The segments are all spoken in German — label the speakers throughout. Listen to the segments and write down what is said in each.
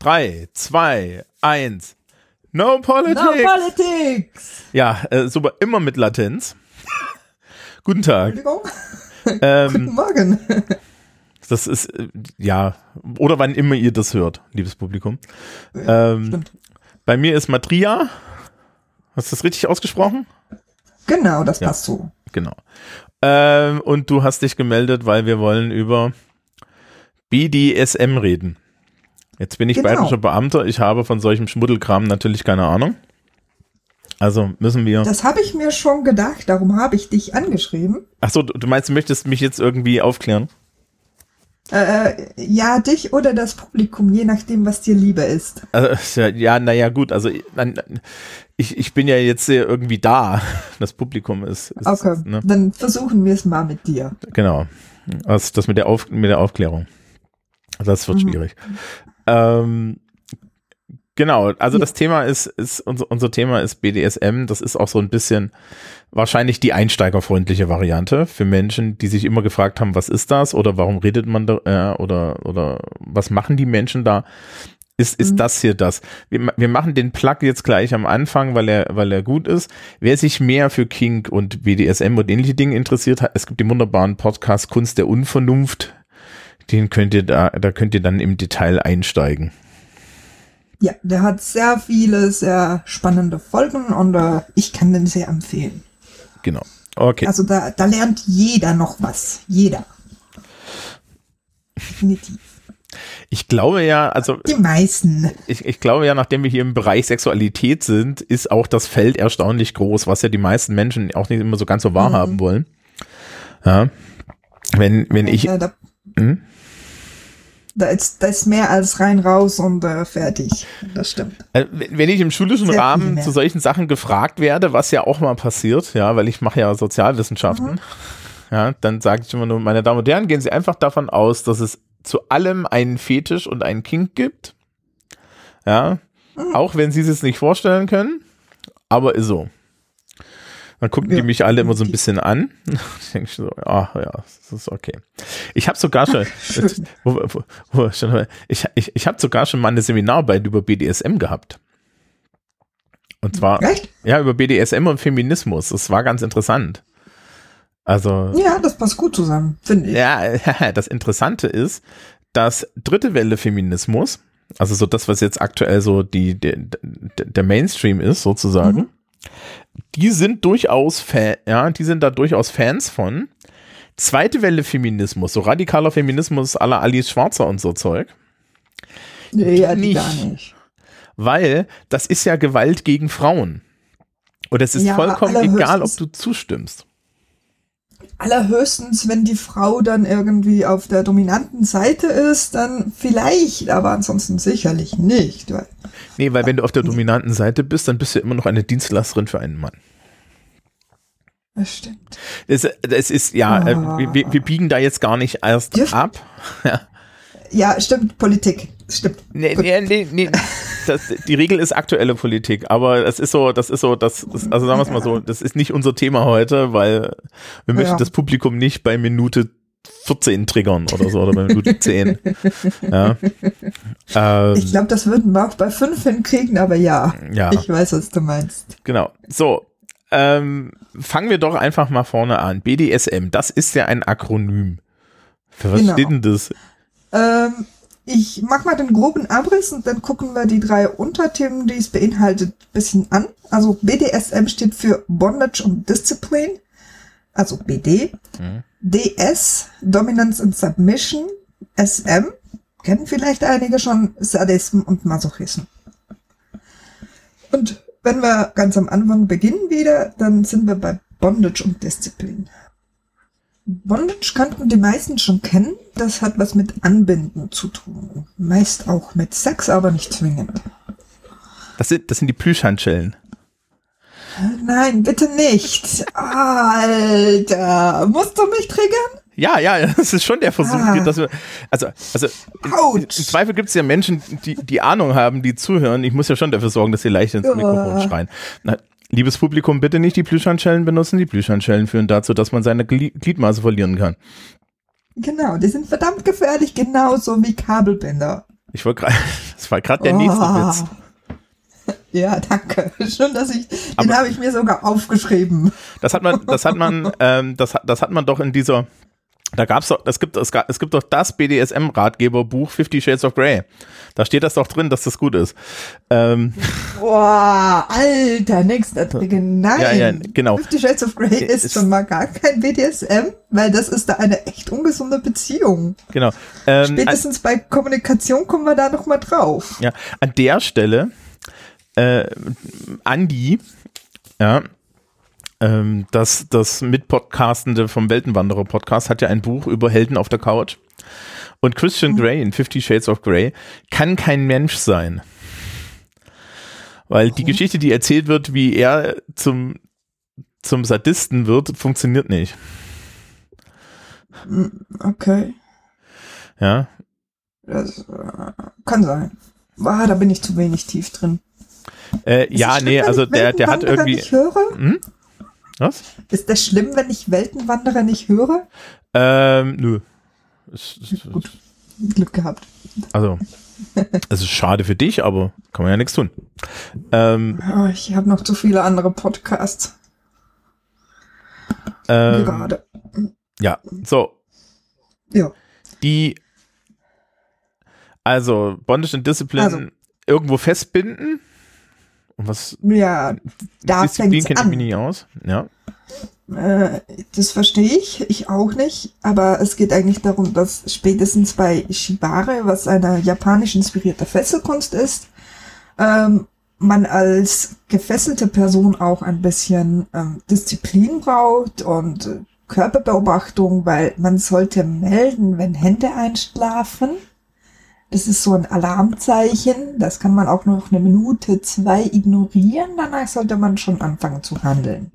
Speaker 1: Drei, zwei, eins. No politics.
Speaker 2: No politics.
Speaker 1: Ja, äh, super, immer mit Latenz. Guten Tag. Ähm,
Speaker 2: Guten Morgen.
Speaker 1: das ist, äh, ja, oder wann immer ihr das hört, liebes Publikum. Ähm,
Speaker 2: Stimmt.
Speaker 1: bei mir ist Matria. Hast du das richtig ausgesprochen?
Speaker 2: Genau, das
Speaker 1: Ja.
Speaker 2: passt so.
Speaker 1: Genau. Ähm, und du hast dich gemeldet, weil wir wollen über BDSM reden. Jetzt bin ich
Speaker 2: Genau.
Speaker 1: bayerischer Beamter. Ich habe von solchem Schmuddelkram natürlich keine Ahnung. Also müssen wir.
Speaker 2: Das habe ich mir schon gedacht, darum habe ich dich angeschrieben.
Speaker 1: Achso, du du meinst, du möchtest mich jetzt irgendwie aufklären?
Speaker 2: Äh, ja, dich oder das Publikum, je nachdem, was dir lieber ist.
Speaker 1: Also, ja, ja, naja, gut. Also ich, ich bin ja jetzt irgendwie da. Das Publikum ist. ist
Speaker 2: Okay,
Speaker 1: ne?
Speaker 2: dann versuchen wir es mal mit dir.
Speaker 1: Genau. Also das mit der, Auf, mit der Aufklärung. Das wird
Speaker 2: Mhm.
Speaker 1: schwierig. Ähm, genau, also das Thema ist, ist unser, unser Thema ist BDSM. Das ist auch so ein bisschen wahrscheinlich die einsteigerfreundliche Variante für Menschen, die sich immer gefragt haben, was ist das oder warum redet man da äh, oder, oder was machen die Menschen da? Ist, ist
Speaker 2: Mhm.
Speaker 1: das hier das? Wir, wir machen den Plug jetzt gleich am Anfang, weil er, weil er gut ist. Wer sich mehr für Kink und BDSM und ähnliche Dinge interessiert hat, es gibt den wunderbaren Podcast Kunst der Unvernunft. Den könnt ihr da, da könnt ihr dann im Detail einsteigen.
Speaker 2: Ja, der hat sehr viele, sehr spannende Folgen und äh, ich kann den sehr empfehlen.
Speaker 1: Genau. Okay.
Speaker 2: Also da, da lernt jeder noch was. Jeder. Definitiv.
Speaker 1: Ich glaube ja, also
Speaker 2: Die meisten.
Speaker 1: ich, ich glaube ja, nachdem wir hier im Bereich Sexualität sind, ist auch das Feld erstaunlich groß, was ja die meisten Menschen auch nicht immer so ganz so wahrhaben wollen. Ja. Wenn, wenn ich,
Speaker 2: Äh, da,
Speaker 1: Hm?
Speaker 2: Da, ist, da ist mehr als rein raus und äh, fertig. Das stimmt.
Speaker 1: äh, wenn ich im schulischen
Speaker 2: Sehr
Speaker 1: Rahmen zu solchen Sachen gefragt werde, was ja auch mal passiert, ja, weil ich mache ja Sozialwissenschaften,
Speaker 2: Mhm.
Speaker 1: ja, dann sage ich immer nur, meine Damen und Herren, gehen Sie einfach davon aus, dass es zu allem einen Fetisch und einen Kink gibt. Ja,
Speaker 2: Mhm.
Speaker 1: auch wenn Sie es nicht vorstellen können, aber ist so. Dann gucken die
Speaker 2: Ja,
Speaker 1: mich alle immer so ein bisschen an. Ich denke so, ach ja, das ist okay. Ich habe sogar schon, ich, ich, ich habe sogar schon mal eine Seminararbeit über BDSM gehabt. Und zwar,
Speaker 2: Echt?
Speaker 1: ja, über BDSM und Feminismus. Das war ganz interessant. Also,
Speaker 2: Ja, das passt gut zusammen, finde ich.
Speaker 1: ja, das Interessante ist, dass dritte Welle Feminismus, also so das, was jetzt aktuell so die, der, der Mainstream ist, sozusagen,
Speaker 2: Mhm.
Speaker 1: Die sind durchaus Fan, ja, die sind da durchaus Fans von. Zweite Welle Feminismus, so radikaler Feminismus aller Alice Schwarzer und so Zeug,
Speaker 2: Ja, die
Speaker 1: nicht.
Speaker 2: gar nicht.
Speaker 1: weil das ist ja Gewalt gegen Frauen. Und es ist
Speaker 2: Ja,
Speaker 1: vollkommen egal, ob du zustimmst.
Speaker 2: Allerhöchstens, wenn die Frau dann irgendwie auf der dominanten Seite ist, dann vielleicht, aber ansonsten sicherlich nicht. Weil,
Speaker 1: Nee, weil wenn du auf der dominanten Seite bist, dann bist du immer noch eine Dienstleisterin für einen Mann.
Speaker 2: das stimmt.
Speaker 1: Es, es ist, ja,
Speaker 2: Ah.
Speaker 1: wir, wir biegen da jetzt gar nicht erst
Speaker 2: Dürfen-
Speaker 1: ab.
Speaker 2: Ja, stimmt, Politik. Stimmt.
Speaker 1: Nee, nee, nee, nee. Das, die Regel ist aktuelle Politik, aber es ist so, das ist so, das, das also sagen wir es mal so, das ist nicht unser Thema heute, weil wir möchten
Speaker 2: Ja.
Speaker 1: das Publikum nicht bei Minute 14 triggern oder so, oder bei Minute 10. Ja. Ähm,
Speaker 2: Ich glaube, das würden wir auch bei fünf hinkriegen, aber ja,
Speaker 1: ja.
Speaker 2: ich weiß, was du meinst.
Speaker 1: Genau. So, ähm, fangen wir doch einfach mal vorne an. BDSM, das ist ja ein Akronym. Für was
Speaker 2: Genau.
Speaker 1: steht denn das?
Speaker 2: Ähm, ich mach mal den groben Abriss und dann gucken wir die drei Unterthemen, die es beinhaltet, bisschen an. Also BDSM steht für Bondage und Discipline, also BD.
Speaker 1: Mhm.
Speaker 2: DS, Dominance and Submission. SM, kennen vielleicht einige schon, Sadism und Masochism. Und wenn wir ganz am Anfang beginnen wieder, dann sind wir bei Bondage und Disziplin. Bondage könnten die meisten schon kennen. Das hat was mit Anbinden zu tun. Meist auch mit Sex, aber nicht zwingend.
Speaker 1: Das sind, das sind die Plüschhandschellen.
Speaker 2: Nein, bitte nicht. Alter, musst du mich triggern?
Speaker 1: Ja, ja, das ist schon der Versuch,
Speaker 2: Ah.
Speaker 1: dass wir, also, also im
Speaker 2: Autsch.
Speaker 1: Zweifel gibt es ja Menschen, die, die Ahnung haben, die zuhören. Ich muss ja schon dafür sorgen, dass sie leicht ins. Mikrofon schreien. Na, liebes Publikum, bitte nicht die Plüschhandschellen benutzen. Die Plüschhandschellen führen dazu, dass man seine Gli- Gliedmaße verlieren kann.
Speaker 2: Genau, die sind verdammt gefährlich, genauso wie Kabelbinder.
Speaker 1: Ich wollte gerade, das war gerade der nächste
Speaker 2: Oh.
Speaker 1: Witz.
Speaker 2: Ja, danke. Schon, dass ich, den habe ich mir sogar aufgeschrieben.
Speaker 1: Das hat man, das hat man, ähm, das, hat- das hat man doch in dieser, da gab's doch, es gibt, es, es gibt doch das BDSM-Ratgeberbuch Fifty Shades of Grey. Da steht das doch drin, dass das gut ist. Ähm,
Speaker 2: Boah, alter, nächster Trick. Nein.
Speaker 1: Ja, ja, genau.
Speaker 2: Fifty Shades of Grey ist,
Speaker 1: Ist-
Speaker 2: schon mal gar kein BDSM, weil das ist da eine echt ungesunde Beziehung.
Speaker 1: genau. Ähm,
Speaker 2: Spätestens bei Kommunikation kommen wir da noch mal drauf.
Speaker 1: Ja, an der Stelle, äh, Andi, ja, ähm, das, das Mitpodcastende vom Weltenwanderer Podcast hat ja ein Buch über Helden auf der Couch. Und Christian Grey in Fifty Shades of Grey kann kein Mensch sein. Weil die Geschichte, die erzählt wird, wie er zum, zum Sadisten wird, funktioniert nicht.
Speaker 2: Okay.
Speaker 1: Ja,
Speaker 2: Das äh, kann sein. Ah, da bin ich zu wenig tief drin.
Speaker 1: äh, ja, nee, also
Speaker 2: ich
Speaker 1: der, der hat irgendwie,
Speaker 2: Nicht höre?
Speaker 1: hm? Was?
Speaker 2: Ist das schlimm, wenn ich Weltenwanderer nicht höre?
Speaker 1: Ähm, nö. Es- es-
Speaker 2: Gut. Glück gehabt.
Speaker 1: Also, es ist schade für dich, aber kann man ja nichts tun. Ähm,
Speaker 2: Oh, ich habe noch zu viele andere Podcasts
Speaker 1: ähm,
Speaker 2: gerade.
Speaker 1: ja, so,
Speaker 2: Ja.
Speaker 1: die, also Bondage and Discipline
Speaker 2: Also.
Speaker 1: irgendwo festbinden. Und was
Speaker 2: Ja, da
Speaker 1: Disziplin
Speaker 2: fängt's
Speaker 1: kennt ich mich nicht aus. Ja.
Speaker 2: Äh, das verstehe ich, ich auch nicht, aber es geht eigentlich darum, dass spätestens bei Shibare, was eine japanisch inspirierte Fesselkunst ist, ähm, man als gefesselte Person auch ein bisschen ähm, Disziplin braucht und Körperbeobachtung, weil man sollte melden, wenn Hände einschlafen. Das ist so ein Alarmzeichen. Das kann man auch noch eine Minute, zwei ignorieren. Danach sollte man schon anfangen zu handeln.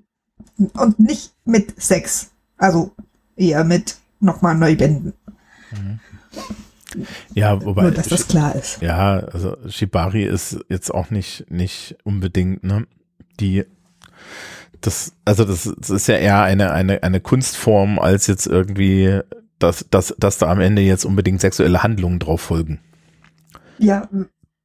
Speaker 2: Und nicht mit Sex. Also eher mit nochmal neu binden.
Speaker 1: Ja, wobei,
Speaker 2: Nur, dass das klar ist.
Speaker 1: ja, also Shibari ist jetzt auch nicht, nicht unbedingt, ne, die, das, also das, das ist ja eher eine, eine, eine Kunstform als jetzt irgendwie, dass, dass, dass da am Ende jetzt unbedingt sexuelle Handlungen drauf folgen.
Speaker 2: Ja,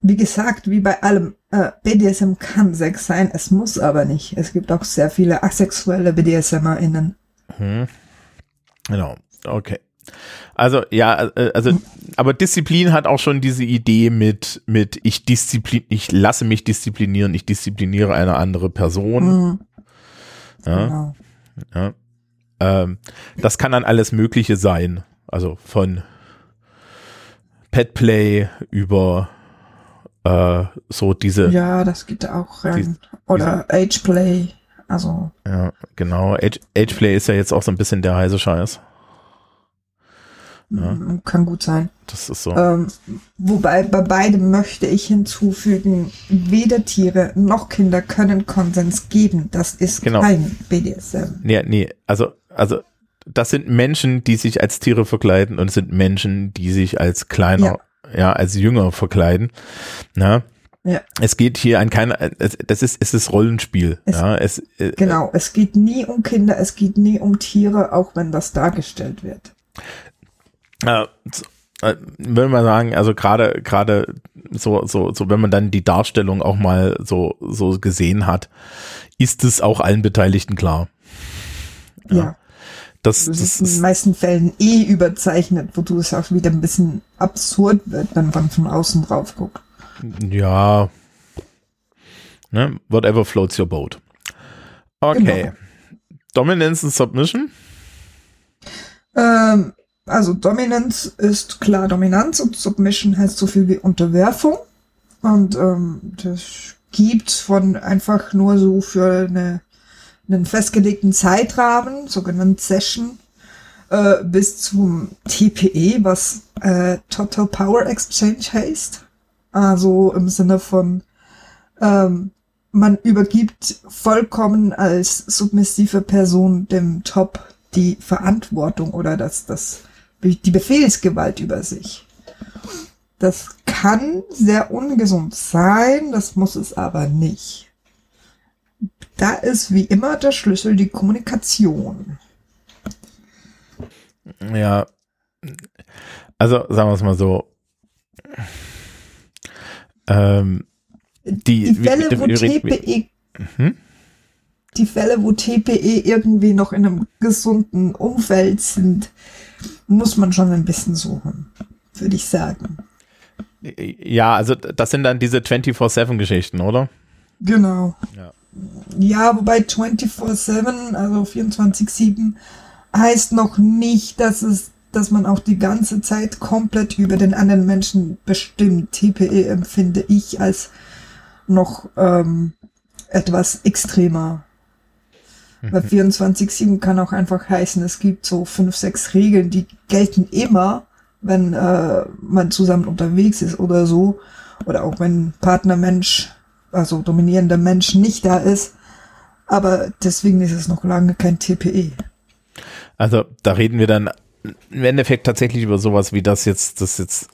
Speaker 2: wie gesagt, wie bei allem, äh, BDSM kann Sex sein, es muss aber nicht. Es gibt auch sehr viele asexuelle BDSMerInnen.
Speaker 1: Hm. Genau, okay. Also ja, äh, also aber Disziplin hat auch schon diese Idee mit mit ich disziplin ich lasse mich disziplinieren, ich diszipliniere eine andere Person.
Speaker 2: Mhm.
Speaker 1: Ja,
Speaker 2: Genau.
Speaker 1: ja. Ähm, das kann dann alles Mögliche sein, also von Petplay über äh, so diese
Speaker 2: Ja, das geht auch rein. Oder Ageplay. Also,
Speaker 1: ja genau Age, Ageplay ist ja jetzt auch so ein bisschen der heiße Scheiß. Ja.
Speaker 2: mm, kann gut sein.
Speaker 1: Das ist so.
Speaker 2: Ähm, wobei bei beidem möchte ich hinzufügen, weder Tiere noch Kinder können Konsens geben. Das ist
Speaker 1: Genau.
Speaker 2: kein BDSM.
Speaker 1: Nee, nee, also, also, das sind Menschen, die sich als Tiere verkleiden und es sind Menschen, die sich als kleiner, ja, als jünger verkleiden. Na?
Speaker 2: Ja.
Speaker 1: Es geht hier an keiner, es, das ist, es ist Rollenspiel.
Speaker 2: Es-
Speaker 1: ja, es, äh,
Speaker 2: Genau, es geht nie um Kinder, es geht nie um Tiere, auch wenn das dargestellt wird.
Speaker 1: äh, äh, würde man sagen, also gerade, gerade so, so, so, wenn man dann die Darstellung auch mal so, so gesehen hat, ist es auch allen Beteiligten klar.
Speaker 2: Ja.
Speaker 1: Das,
Speaker 2: Das
Speaker 1: das
Speaker 2: ist in den
Speaker 1: ist,
Speaker 2: meisten Fällen eh überzeichnet, wo du es auch wieder ein bisschen absurd wird, wenn man von außen drauf guckt.
Speaker 1: Ja. Ne? Whatever floats your boat. Okay.
Speaker 2: Genau.
Speaker 1: Dominance and Submission?
Speaker 2: Ähm, also Dominanz ist klar Dominanz und Submission heißt so viel wie Unterwerfung. Und ähm, das gibt von einfach nur so für eine, einen festgelegten Zeitrahmen, sogenannten Session, äh, bis zum TPE, was äh, Total Power Exchange heißt. Also im Sinne von ähm, man übergibt vollkommen als submissive Person dem Top die Verantwortung oder das, das, die Befehlsgewalt über sich. Das kann sehr ungesund sein, das muss es aber nicht. Da ist wie immer der Schlüssel die Kommunikation.
Speaker 1: Ja. Also, sagen wir es mal so. ähm, die,
Speaker 2: die Fälle, wo TPE, hm? die Fälle, wo TPE irgendwie noch in einem gesunden Umfeld sind, muss man schon ein bisschen suchen, würde ich sagen.
Speaker 1: Ja, also das sind dann diese 24-7-Geschichten, oder?
Speaker 2: Genau. Ja. Ja, wobei 24-7, also 24-7, heißt noch nicht, dass es, dass man auch die ganze Zeit komplett über den anderen Menschen bestimmt. TPE empfinde ich als noch ähm, etwas extremer. Mhm. Weil 24-7 kann auch einfach heißen, es gibt so fünf, sechs Regeln, die gelten immer, wenn äh, man zusammen unterwegs ist oder so. Oder auch wenn Partnermensch, also dominierender Mensch nicht da ist. Aber deswegen ist es noch lange kein TPE.
Speaker 1: Also da reden wir dann im Endeffekt tatsächlich über sowas wie das jetzt, das jetzt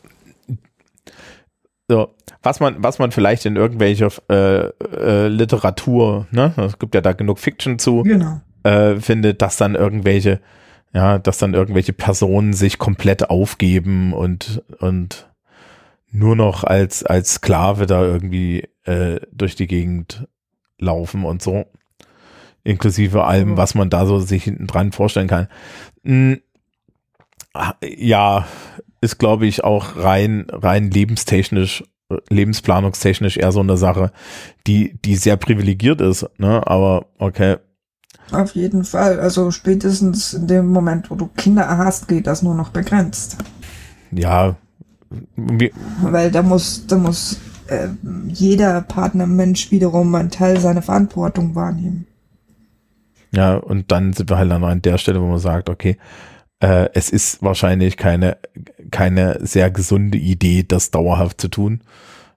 Speaker 1: so, was man, was man vielleicht in irgendwelcher äh, äh, Literatur, ne, es gibt ja da genug Fiction zu,
Speaker 2: genau.
Speaker 1: äh, findet, dass dann irgendwelche, ja, dass dann irgendwelche Personen sich komplett aufgeben und, und nur noch als, als Sklave da irgendwie äh, durch die Gegend laufen und so. Inklusive allem, mhm. was man da so sich hinten dran vorstellen kann. Hm, ja, ist, glaube ich, auch rein, rein lebenstechnisch, lebensplanungstechnisch eher so eine Sache, die, die sehr privilegiert ist, ne? Aber okay.
Speaker 2: Auf jeden Fall. Also spätestens in dem Moment, wo du Kinder hast, geht das nur noch begrenzt.
Speaker 1: Ja.
Speaker 2: Weil da muss, da muss äh, jeder Partnermensch wiederum einen Teil seiner Verantwortung wahrnehmen.
Speaker 1: Ja, und dann sind wir halt dann an der Stelle, wo man sagt, okay, äh, es ist wahrscheinlich keine, keine sehr gesunde Idee, das dauerhaft zu tun.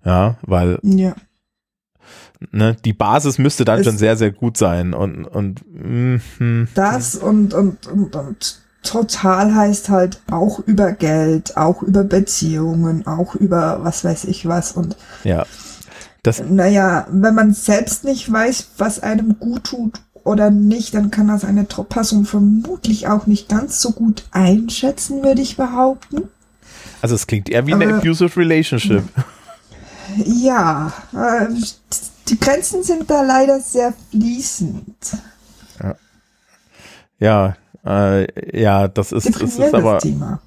Speaker 1: Ja, weil
Speaker 2: ja.
Speaker 1: Ne, die Basis müsste dann es schon sehr, sehr gut sein. Und, und
Speaker 2: mm, mm, das und, und, und, und total heißt halt auch über Geld, auch über Beziehungen, auch über was weiß ich was. Und
Speaker 1: ja. Das,
Speaker 2: naja, wenn man selbst nicht weiß, was einem gut tut oder nicht, dann kann das eine Person vermutlich auch nicht ganz so gut einschätzen, würde ich behaupten.
Speaker 1: Also es klingt eher wie eine abusive relationship.
Speaker 2: Ja, äh, die Grenzen sind da leider sehr fließend.
Speaker 1: Ja, ja, äh, ja das ist, das ist aber. Thema.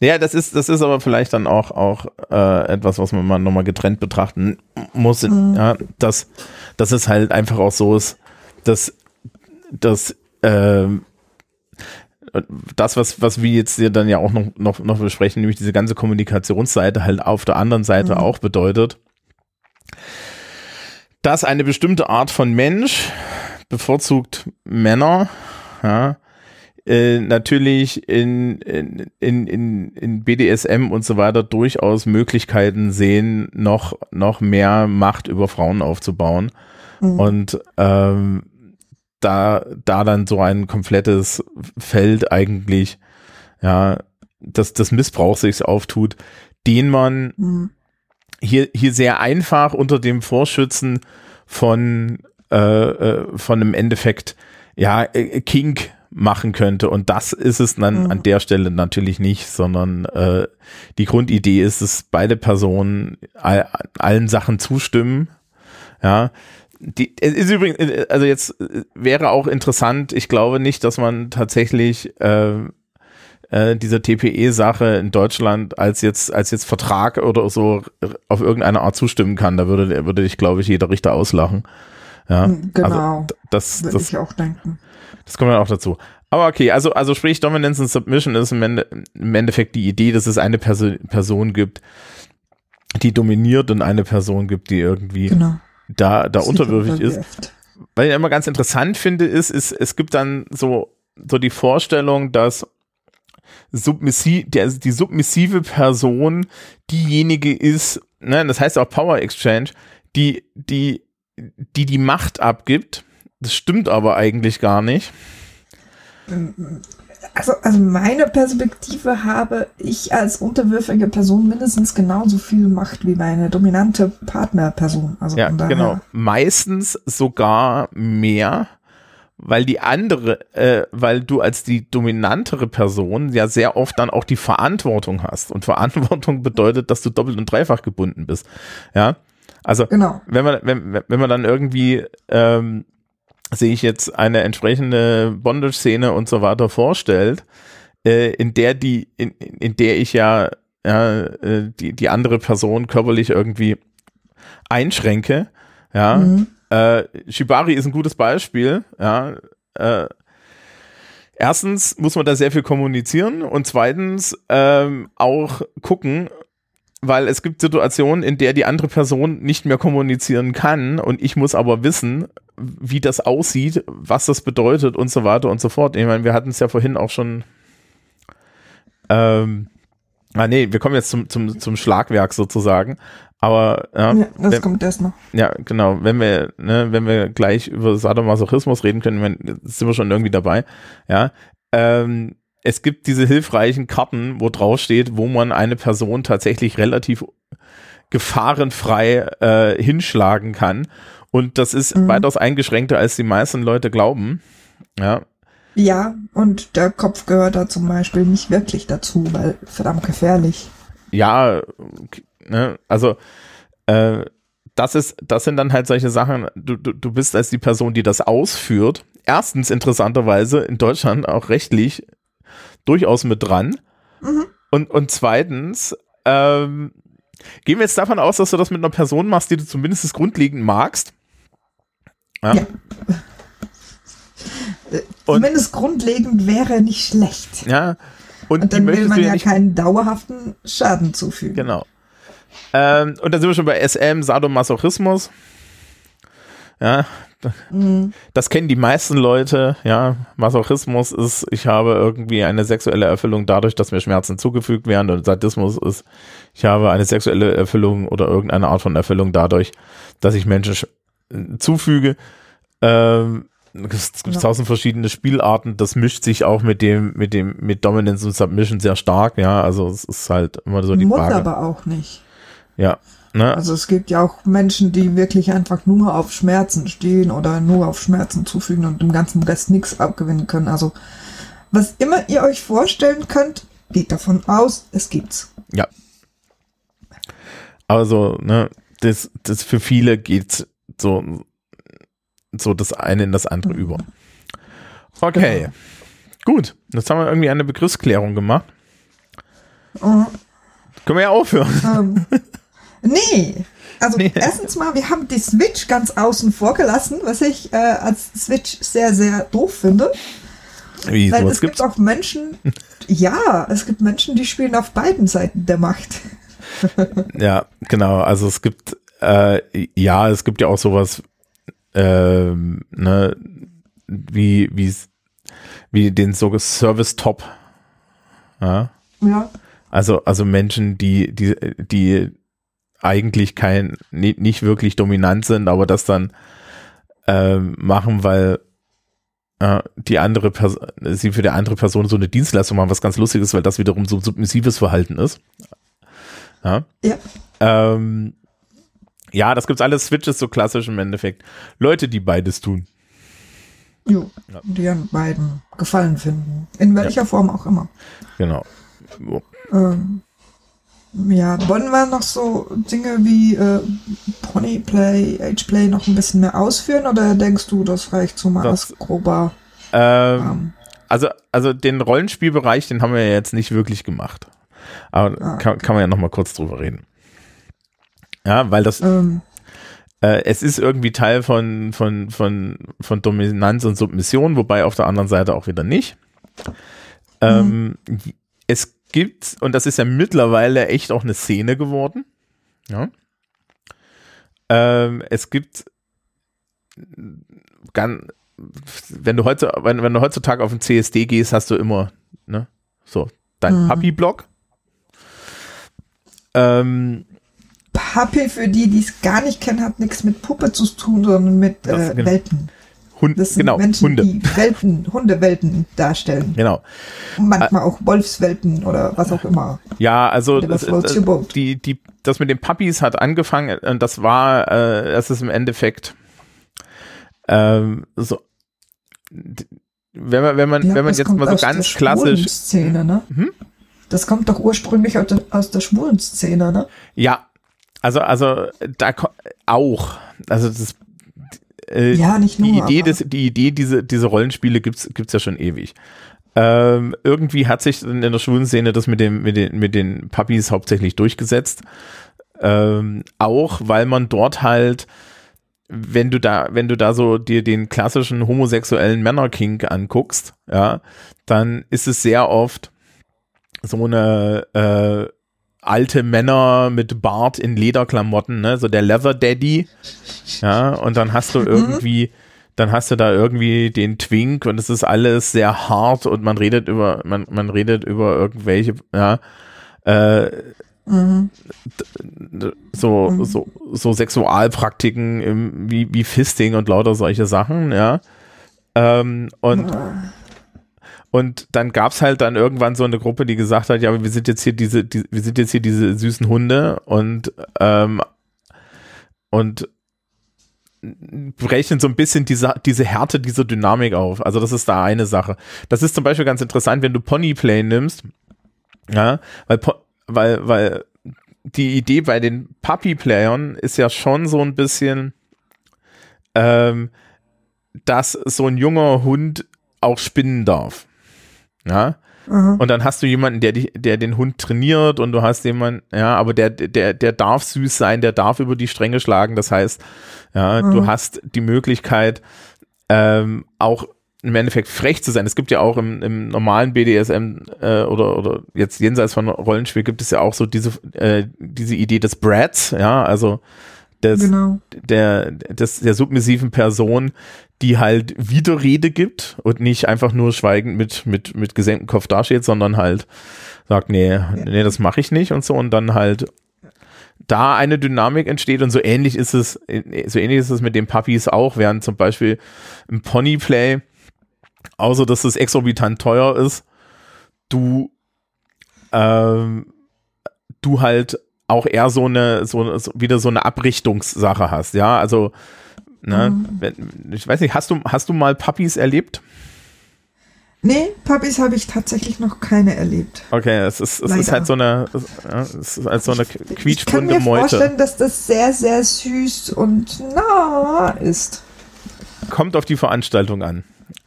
Speaker 1: Ja, das ist, das ist aber vielleicht dann auch, auch äh, etwas, was man mal nochmal getrennt betrachten muss. Mhm. Ja, dass, dass es halt einfach auch so ist, dass das, äh, das, was, was wir jetzt hier dann ja auch noch, noch, noch besprechen, nämlich diese ganze Kommunikationsseite halt auf der anderen Seite mhm. auch bedeutet, dass eine bestimmte Art von Mensch, bevorzugt Männer, ja, äh, natürlich in, in, in, in BDSM und so weiter durchaus Möglichkeiten sehen, noch, noch mehr Macht über Frauen aufzubauen. Mhm. Und ähm, da, da dann so ein komplettes Feld eigentlich, ja, dass das Missbrauch sich auftut, den man mhm. hier, hier sehr einfach unter dem Vorschützen von, äh, äh, von einem Endeffekt, ja, äh, Kink machen könnte. Und das ist es dann mhm. an der Stelle natürlich nicht, sondern äh, die Grundidee ist, dass beide Personen all, allen Sachen zustimmen. Ja, die, es ist übrigens, also jetzt wäre auch interessant, ich glaube nicht, dass man tatsächlich äh, äh, dieser TPE-Sache in Deutschland als jetzt, als jetzt Vertrag oder so auf irgendeine Art zustimmen kann. Da würde, würde ich, glaube ich, jeder Richter auslachen. Ja,
Speaker 2: hm, genau. Also
Speaker 1: das,
Speaker 2: würde
Speaker 1: das,
Speaker 2: ich auch denken.
Speaker 1: Das kommt dann auch dazu. Aber okay, also, also sprich, Dominance and Submission ist im, Ende, im Endeffekt die Idee, dass es eine Perso Person gibt, die dominiert und eine Person gibt, die irgendwie
Speaker 2: genau
Speaker 1: da, da unterwürfig ist. Was ich immer ganz interessant finde, ist, ist, es gibt dann so, so die Vorstellung, dass submissiv, der, die submissive Person diejenige ist, ne, das heißt auch Power Exchange, die, die, die die Macht abgibt. Das stimmt aber eigentlich gar nicht.
Speaker 2: Also, also meine Perspektive habe ich als unterwürfige Person mindestens genauso viel Macht wie meine dominante Partnerperson. Also
Speaker 1: ja, genau. Meistens sogar mehr, weil die andere, äh, weil du als die dominantere Person ja sehr oft dann auch die Verantwortung hast. Und Verantwortung bedeutet, dass du doppelt und dreifach gebunden bist. Ja. Also
Speaker 2: Genau.
Speaker 1: wenn man, wenn, wenn man dann irgendwie ähm, sehe ich jetzt eine entsprechende Bondage-Szene und so weiter vorstellt, äh, in der die, in, in der ich ja, ja äh, die, die andere Person körperlich irgendwie einschränke, ja.
Speaker 2: Mhm.
Speaker 1: Äh, Shibari ist ein gutes Beispiel, ja. Äh, erstens muss man da sehr viel kommunizieren und zweitens ähm, auch gucken, weil es gibt Situationen, in der die andere Person nicht mehr kommunizieren kann und ich muss aber wissen, wie das aussieht, was das bedeutet und so weiter und so fort. Ich meine, wir hatten es ja vorhin auch schon. Ähm, ah nee, wir kommen jetzt zum, zum, zum Schlagwerk sozusagen. Aber ja,
Speaker 2: Ja, das
Speaker 1: wenn,
Speaker 2: kommt erst noch.
Speaker 1: ja, genau, wenn wir, ne, wenn wir gleich über Sadomasochismus reden können, wenn, sind wir schon irgendwie dabei. Ja, ähm, es gibt diese hilfreichen Karten, wo drauf steht, wo man eine Person tatsächlich relativ gefahrenfrei äh, hinschlagen kann. Und das ist
Speaker 2: Mhm.
Speaker 1: weitaus eingeschränkter, als die meisten Leute glauben. Ja,
Speaker 2: Ja, und der Kopf gehört da zum Beispiel nicht wirklich dazu, weil verdammt gefährlich.
Speaker 1: ja, ne, also äh, das ist, das sind dann halt solche Sachen, du, du, du bist als die Person, die das ausführt, erstens interessanterweise in Deutschland auch rechtlich durchaus mit dran.
Speaker 2: Mhm.
Speaker 1: Und, und zweitens, ähm, gehen wir jetzt davon aus, dass du das mit einer Person machst, die du zumindest grundlegend magst. Ja.
Speaker 2: Ja.
Speaker 1: Und-
Speaker 2: Zumindest grundlegend wäre nicht schlecht.
Speaker 1: ja. Und,
Speaker 2: Und dann will man
Speaker 1: ja nicht
Speaker 2: keinen dauerhaften Schaden zufügen.
Speaker 1: Genau. Ähm, und dann sind wir schon bei SM, Sadomasochismus. Ja,
Speaker 2: Mhm.
Speaker 1: das kennen die meisten Leute. Ja, Masochismus ist, ich habe irgendwie eine sexuelle Erfüllung dadurch, dass mir Schmerzen zugefügt werden. Und Sadismus ist, ich habe eine sexuelle Erfüllung oder irgendeine Art von Erfüllung dadurch, dass ich Menschen sch- zufüge. Ähm, es gibt tausend verschiedene Spielarten. Das mischt sich auch mit dem, mit dem, mit Dominance und Submission sehr stark. Ja, also es ist halt immer so die
Speaker 2: Muss
Speaker 1: Frage.
Speaker 2: aber auch nicht.
Speaker 1: Ja. Ne?
Speaker 2: Also es gibt ja auch Menschen, die wirklich einfach nur auf Schmerzen stehen oder nur auf Schmerzen zufügen und dem ganzen Rest nichts abgewinnen können. Also was immer ihr euch vorstellen könnt, geht davon aus, es gibt's.
Speaker 1: Ja. Also, ne, das, das für viele geht so, so das eine in das andere über. Okay. Gut. Jetzt haben wir irgendwie eine Begriffsklärung gemacht.
Speaker 2: Mhm.
Speaker 1: Können wir ja aufhören.
Speaker 2: ähm, nee. Also
Speaker 1: Nee.
Speaker 2: erstens mal, wir haben die Switch ganz außen vor gelassen, was ich äh, als Switch sehr, sehr doof finde.
Speaker 1: Wie,
Speaker 2: Weil es gibt auch Menschen, ja, es gibt Menschen, die spielen auf beiden Seiten der Macht.
Speaker 1: Ja, genau. Also es gibt, äh, ja, es gibt ja auch sowas, ähm, ne, wie, wie, wie den so Service Top. Ja.
Speaker 2: Ja.
Speaker 1: Also, also Menschen, die, die, die eigentlich kein, ni- nicht wirklich dominant sind, aber das dann ähm, machen, weil äh, die andere Person, sie für die andere Person so eine Dienstleistung machen, was ganz lustig ist, weil das wiederum so ein submissives Verhalten ist. Ja.
Speaker 2: Ja.
Speaker 1: Ähm, ja, das gibt's alles Switches so klassisch im Endeffekt. Leute, die beides tun.
Speaker 2: Jo,
Speaker 1: Ja.
Speaker 2: die an beiden Gefallen finden. In welcher Form auch immer.
Speaker 1: Genau. So.
Speaker 2: Ähm, ja, wollen wir noch so Dinge wie äh, Ponyplay, Ageplay noch ein bisschen mehr ausführen oder denkst du, das reicht so mal
Speaker 1: Das-
Speaker 2: als grober
Speaker 1: Ähm,
Speaker 2: Rahmen?
Speaker 1: also, also den Rollenspielbereich, den haben wir ja jetzt nicht wirklich gemacht. Aber
Speaker 2: Ah,
Speaker 1: kann, kann man ja noch mal kurz drüber reden. Ja, weil das,
Speaker 2: Ähm,
Speaker 1: äh, es ist irgendwie Teil von, von, von, von Dominanz und Submission, wobei auf der anderen Seite auch wieder nicht. Ähm, es gibt, und das ist ja mittlerweile echt auch eine Szene geworden. Ja. Ähm, es gibt ganz, wenn du heute, wenn, wenn du heutzutage auf den CSD gehst, hast du immer, ne, so, dein
Speaker 2: Mhm.
Speaker 1: Puppy-Block. Ähm,
Speaker 2: Puppy, für die, die es gar nicht kennen, hat nichts mit Puppe zu tun, sondern mit äh,
Speaker 1: genau.
Speaker 2: Welpen.
Speaker 1: Hund,
Speaker 2: Das sind
Speaker 1: genau,
Speaker 2: Menschen,
Speaker 1: Hunde.
Speaker 2: die Welpen, Hundewelpen darstellen.
Speaker 1: Genau.
Speaker 2: Manchmal auch Wolfswelpen oder was auch immer.
Speaker 1: Ja, also das,
Speaker 2: boat.
Speaker 1: die, die, das mit den Puppies hat angefangen und das war, äh, das ist im Endeffekt ähm, so, wenn man, wenn man,
Speaker 2: Ja,
Speaker 1: wenn man jetzt mal so ganz klassisch,
Speaker 2: Szene, ne?
Speaker 1: Mhm.
Speaker 2: Das kommt doch ursprünglich aus der, aus der schwulen Szene, ne?
Speaker 1: ja, Also, also da auch. Also das äh,
Speaker 2: Ja, nicht nur,
Speaker 1: die Idee des, die Idee diese diese Rollenspiele gibt's gibt's ja schon ewig. Ähm, irgendwie hat sich in der schwulen Szene das mit dem mit den mit den Puppies hauptsächlich durchgesetzt. Ähm, auch weil man dort halt wenn du da, wenn du da so dir den klassischen homosexuellen Männerkink anguckst, ja, dann ist es sehr oft so eine äh, alte Männer mit Bart in Lederklamotten, ne, so der Leather Daddy, ja, und dann hast du irgendwie, dann hast du da irgendwie den Twink und es ist alles sehr hart und man redet über, man, man redet über irgendwelche, ja, äh,
Speaker 2: Mhm.
Speaker 1: so, so, so Sexualpraktiken im, wie, wie Fisting und lauter solche Sachen, ja. Ähm, und, und dann gab's halt dann irgendwann so eine Gruppe, die gesagt hat, ja, wir sind jetzt hier diese, die, wir sind jetzt hier diese süßen Hunde und, ähm, und brechen so ein bisschen diese, diese Härte dieser Dynamik auf. Also das ist da eine Sache. Das ist zum Beispiel ganz interessant, wenn du Ponyplay nimmst, ja, weil, weil, weil die Idee bei den Puppy-Playern ist ja schon so ein bisschen, ähm, dass so ein junger Hund auch spinnen darf. Ja.
Speaker 2: Mhm.
Speaker 1: Und dann hast du jemanden, der, dich, der den Hund trainiert und du hast jemanden, ja, aber der, der, der darf süß sein, der darf über die Stränge schlagen. Das heißt, ja, du hast die Möglichkeit, ähm, auch im Endeffekt frech zu sein. Es gibt ja auch im, im normalen BDSM äh, oder, oder jetzt jenseits von Rollenspiel gibt es ja auch so diese, äh, diese Idee des Brats, ja, also des,
Speaker 2: Genau.
Speaker 1: der, des, der submissiven Person, die halt Widerrede gibt und nicht einfach nur schweigend mit, mit, mit gesenktem Kopf dasteht, sondern halt sagt, nee, nee, das mache ich nicht und so und dann halt da eine Dynamik entsteht und so ähnlich ist es, so ähnlich ist es mit den Puppies auch, während zum Beispiel im Ponyplay, außer dass es exorbitant teuer ist, du, ähm, du halt auch eher so eine, so, so wieder so eine Abrichtungssache hast, ja, also, ne, wenn, ich weiß nicht, hast du, hast du mal Puppies erlebt?
Speaker 2: Nee, Puppies habe ich tatsächlich noch keine erlebt.
Speaker 1: Okay, es ist, es ist halt so eine, es, ist halt so eine
Speaker 2: Ich kann
Speaker 1: quietschbunte
Speaker 2: mir
Speaker 1: Meute.
Speaker 2: vorstellen, dass das sehr, sehr süß und nah ist.
Speaker 1: kommt auf die Veranstaltung an.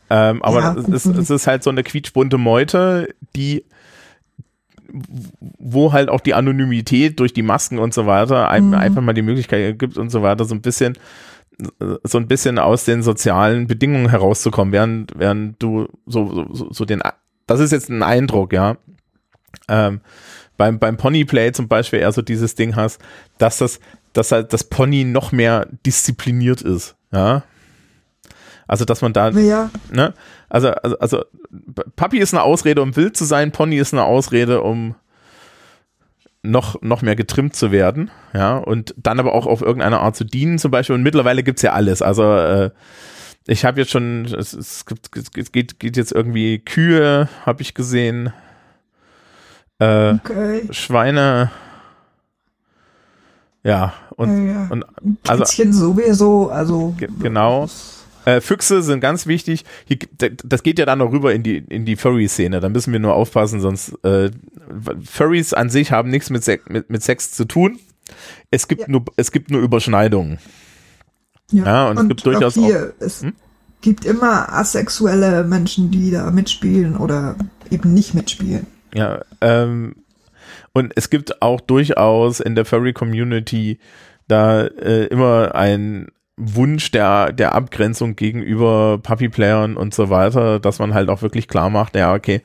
Speaker 1: Ähm, aber
Speaker 2: Ja,
Speaker 1: es, ist, es ist halt so eine quietschbunte Meute, die wo halt auch die Anonymität durch die Masken und so weiter einem einfach mal die Möglichkeit gibt und so weiter, so ein bisschen so ein bisschen aus den sozialen Bedingungen herauszukommen, während, während du so, so, so den, das ist jetzt ein Eindruck, ja. Ähm, beim, beim Ponyplay zum Beispiel eher so dieses Ding hast, dass das, dass halt das Pony noch mehr diszipliniert ist, ja. Also, dass man da,
Speaker 2: Ja,
Speaker 1: ne? Also, also, also, Papi ist eine Ausrede, um wild zu sein, Pony ist eine Ausrede, um noch, noch mehr getrimmt zu werden, ja, und dann aber auch auf irgendeine Art zu dienen, zum Beispiel. Und mittlerweile gibt's ja alles. Also, äh, ich habe jetzt schon, es, es, gibt, es geht, geht jetzt irgendwie Kühe, habe ich gesehen, äh,
Speaker 2: okay.
Speaker 1: Schweine, ja, und,
Speaker 2: ja, ja.
Speaker 1: und also-
Speaker 2: Kätzchen sowieso, also.
Speaker 1: Ge- genau. Äh, Füchse sind ganz wichtig. Hier, das geht ja dann noch rüber in die, in die Furry-Szene. Da müssen wir nur aufpassen, sonst äh, Furries an sich haben nichts mit, Se mit, mit Sex zu tun. Es gibt,
Speaker 2: Ja.
Speaker 1: nur, es gibt nur Überschneidungen. Ja, und es gibt durchaus
Speaker 2: auch hier, es
Speaker 1: Hm?
Speaker 2: gibt immer asexuelle Menschen, die da mitspielen oder eben nicht mitspielen.
Speaker 1: Ja, ähm, und es gibt auch durchaus in der Furry-Community da äh, immer ein Wunsch der, der Abgrenzung gegenüber Puppy-Playern und so weiter, dass man halt auch wirklich klar macht, ja, okay,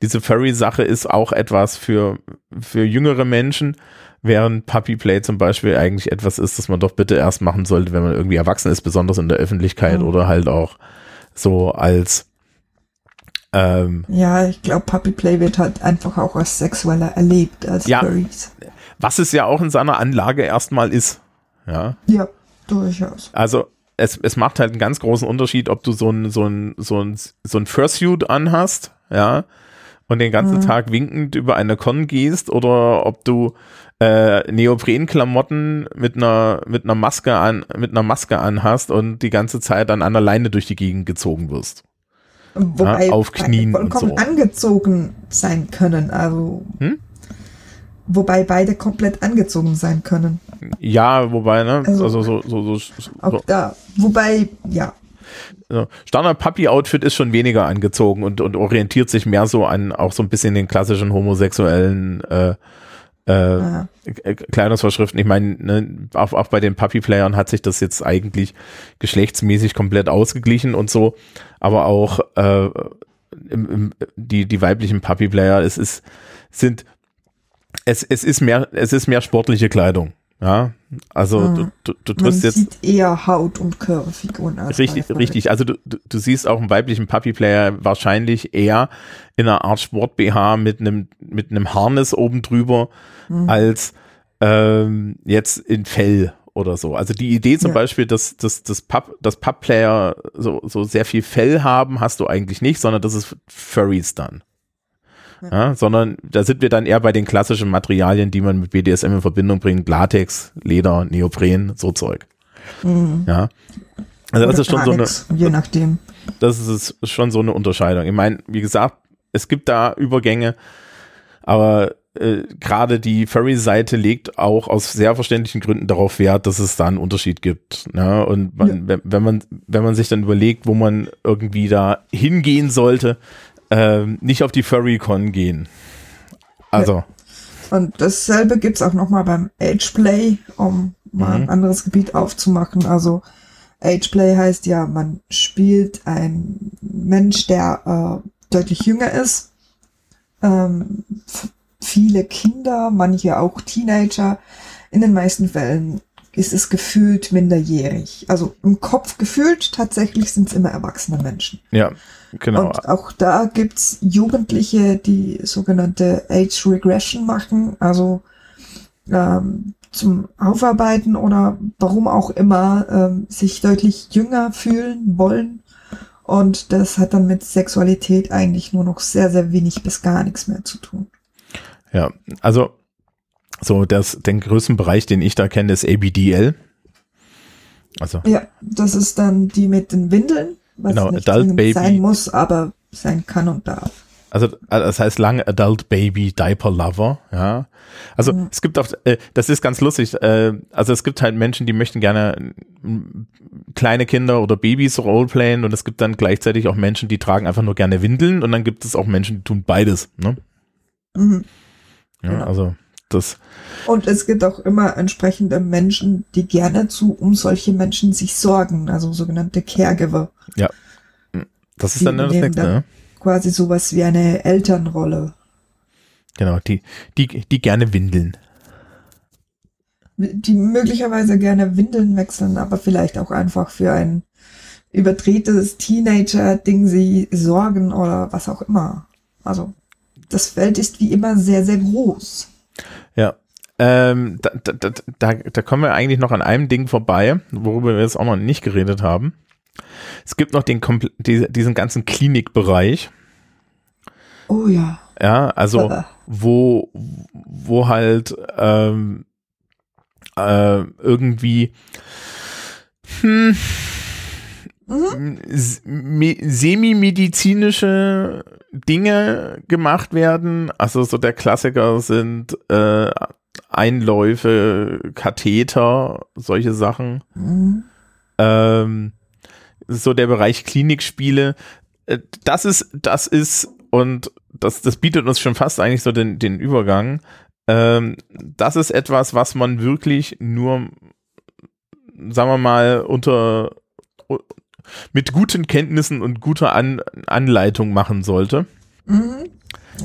Speaker 1: diese Furry-Sache ist auch etwas für, für jüngere Menschen, während Puppy-Play zum Beispiel eigentlich etwas ist, das man doch bitte erst machen sollte, wenn man irgendwie erwachsen ist, besonders in der Öffentlichkeit
Speaker 2: Mhm.
Speaker 1: oder halt auch so als ähm,
Speaker 2: Ja, ich glaube, Puppy Play wird halt einfach auch als sexueller erlebt als
Speaker 1: Ja.
Speaker 2: Furries.
Speaker 1: was es ja auch in seiner Anlage erstmal ist. Ja,
Speaker 2: Ja, durchaus.
Speaker 1: also es, es macht halt einen ganz großen Unterschied, ob du so ein, so ein, so ein, so ein Fursuit anhast, ja, und den ganzen Tag winkend über eine Con gehst oder ob du äh, Neoprenklamotten mit einer, mit einer Maske an, mit einer Maske anhast und die ganze Zeit an einer Leine durch die Gegend gezogen wirst.
Speaker 2: Wobei
Speaker 1: auf Knien und
Speaker 2: vollkommen
Speaker 1: so.
Speaker 2: angezogen sein können. Also
Speaker 1: Hm?
Speaker 2: Wobei beide komplett angezogen sein können.
Speaker 1: Ja, wobei, ne?
Speaker 2: Also-
Speaker 1: Also, so, so, so, so,
Speaker 2: Auch da. Wobei, ja.
Speaker 1: Standard Puppy Outfit ist schon weniger angezogen und, und orientiert sich mehr so an auch so ein bisschen den klassischen homosexuellen äh, äh, Kleidungsvorschriften. Ich meine, ne, auch, auch bei den Puppy-Playern hat sich das jetzt eigentlich geschlechtsmäßig komplett ausgeglichen und so, aber auch äh, im, im, die, die weiblichen Puppy-Player, es ist, sind, es, es ist mehr, es ist mehr sportliche Kleidung. Ja, also
Speaker 2: Mhm.
Speaker 1: du, du, du
Speaker 2: Man
Speaker 1: triffst jetzt
Speaker 2: sieht eher Haut- und Körperfiguren als
Speaker 1: Richtig, richtig. Also du, du, du siehst auch einen weiblichen Puppy-Player wahrscheinlich eher in einer Art Sport-BH mit einem mit einem Harness oben drüber
Speaker 2: Mhm.
Speaker 1: als ähm, jetzt in Fell oder so. Also die Idee zum
Speaker 2: Ja.
Speaker 1: Beispiel, dass, dass, dass, Pup, dass Pup-Player so, so sehr viel Fell haben, hast du eigentlich nicht, sondern das ist Furries dann. Ja, sondern da sind wir dann eher bei den klassischen Materialien, die man mit BDSM in Verbindung bringt. Latex, Leder, Neopren, so Zeug.
Speaker 2: Mhm.
Speaker 1: Ja. Also das
Speaker 2: Oder
Speaker 1: ist schon
Speaker 2: gar
Speaker 1: so eine,
Speaker 2: Je nachdem.
Speaker 1: das ist schon so eine Unterscheidung. Ich meine, wie gesagt, es gibt da Übergänge, aber äh, gerade die Furry-Seite legt auch aus sehr verständlichen Gründen darauf Wert, dass es da einen Unterschied gibt. Ne? Und man,
Speaker 2: Ja.
Speaker 1: wenn, wenn man wenn man sich dann überlegt, wo man irgendwie da hingehen sollte, ähm, nicht auf die Furry-Con gehen. Also,
Speaker 2: Und dasselbe gibt's auch nochmal beim Ageplay, um mal
Speaker 1: Mhm.
Speaker 2: ein anderes Gebiet aufzumachen. Also Ageplay heißt ja, man spielt ein Mensch, der äh, deutlich jünger ist. Ähm, viele Kinder, manche auch Teenager. In den meisten Fällen ist es gefühlt minderjährig. Also im Kopf gefühlt, tatsächlich sind es immer erwachsene Menschen.
Speaker 1: ja, genau.
Speaker 2: Und auch da gibt's Jugendliche, die sogenannte Age Regression machen, also ähm, zum Aufarbeiten oder warum auch immer ähm, sich deutlich jünger fühlen wollen. Und das hat dann mit Sexualität eigentlich nur noch sehr, sehr wenig bis gar nichts mehr zu tun.
Speaker 1: Ja, also so das, den größten Bereich, den ich da kenne, ist ABDL. Also
Speaker 2: Ja, das ist dann die mit den Windeln, was
Speaker 1: Genau,
Speaker 2: nicht
Speaker 1: Adult Baby.
Speaker 2: sein muss, aber sein kann und darf.
Speaker 1: Also das heißt lange Adult Baby Diaper Lover, ja. Also
Speaker 2: Mhm.
Speaker 1: es gibt auch, äh, das ist ganz lustig, äh, also es gibt halt Menschen, die möchten gerne kleine Kinder oder Babys roleplayen und es gibt dann gleichzeitig auch Menschen, die tragen einfach nur gerne Windeln und dann gibt es auch Menschen, die tun beides, ne?
Speaker 2: Mhm.
Speaker 1: Ja,
Speaker 2: Genau.
Speaker 1: Also das,
Speaker 2: Und es gibt auch immer entsprechende Menschen, die gerne zu um solche Menschen sich sorgen, also sogenannte Caregiver.
Speaker 1: das ist
Speaker 2: Die
Speaker 1: dann das nächste, ne?
Speaker 2: Quasi sowas wie eine Elternrolle.
Speaker 1: Genau, die, die, die gerne windeln.
Speaker 2: Die möglicherweise gerne Windeln wechseln, aber vielleicht auch einfach für ein überdrehtes Teenager-Ding sie sorgen oder was auch immer. Also, das Feld ist wie immer sehr, sehr groß.
Speaker 1: Ja. Ähm, da, da, da, da, kommen wir eigentlich noch an einem Ding vorbei, worüber wir jetzt auch noch nicht geredet haben. Es gibt noch den diesen ganzen Klinikbereich,
Speaker 2: Oh ja.
Speaker 1: ja, also
Speaker 2: Äh,
Speaker 1: wo, wo halt ähm, äh, irgendwie hm,
Speaker 2: Mhm.
Speaker 1: semi-medizinische Dinge gemacht werden. Also so der Klassiker sind äh, Einläufe, Katheter, solche Sachen.
Speaker 2: Mhm.
Speaker 1: Ähm, so der Bereich Klinikspiele. Äh, Das ist, das ist, und das, das bietet uns schon fast eigentlich so den, den Übergang. Ähm, das ist etwas, was man wirklich nur, sagen wir mal, unter mit guten Kenntnissen und guter An Anleitung machen sollte.
Speaker 2: Mhm.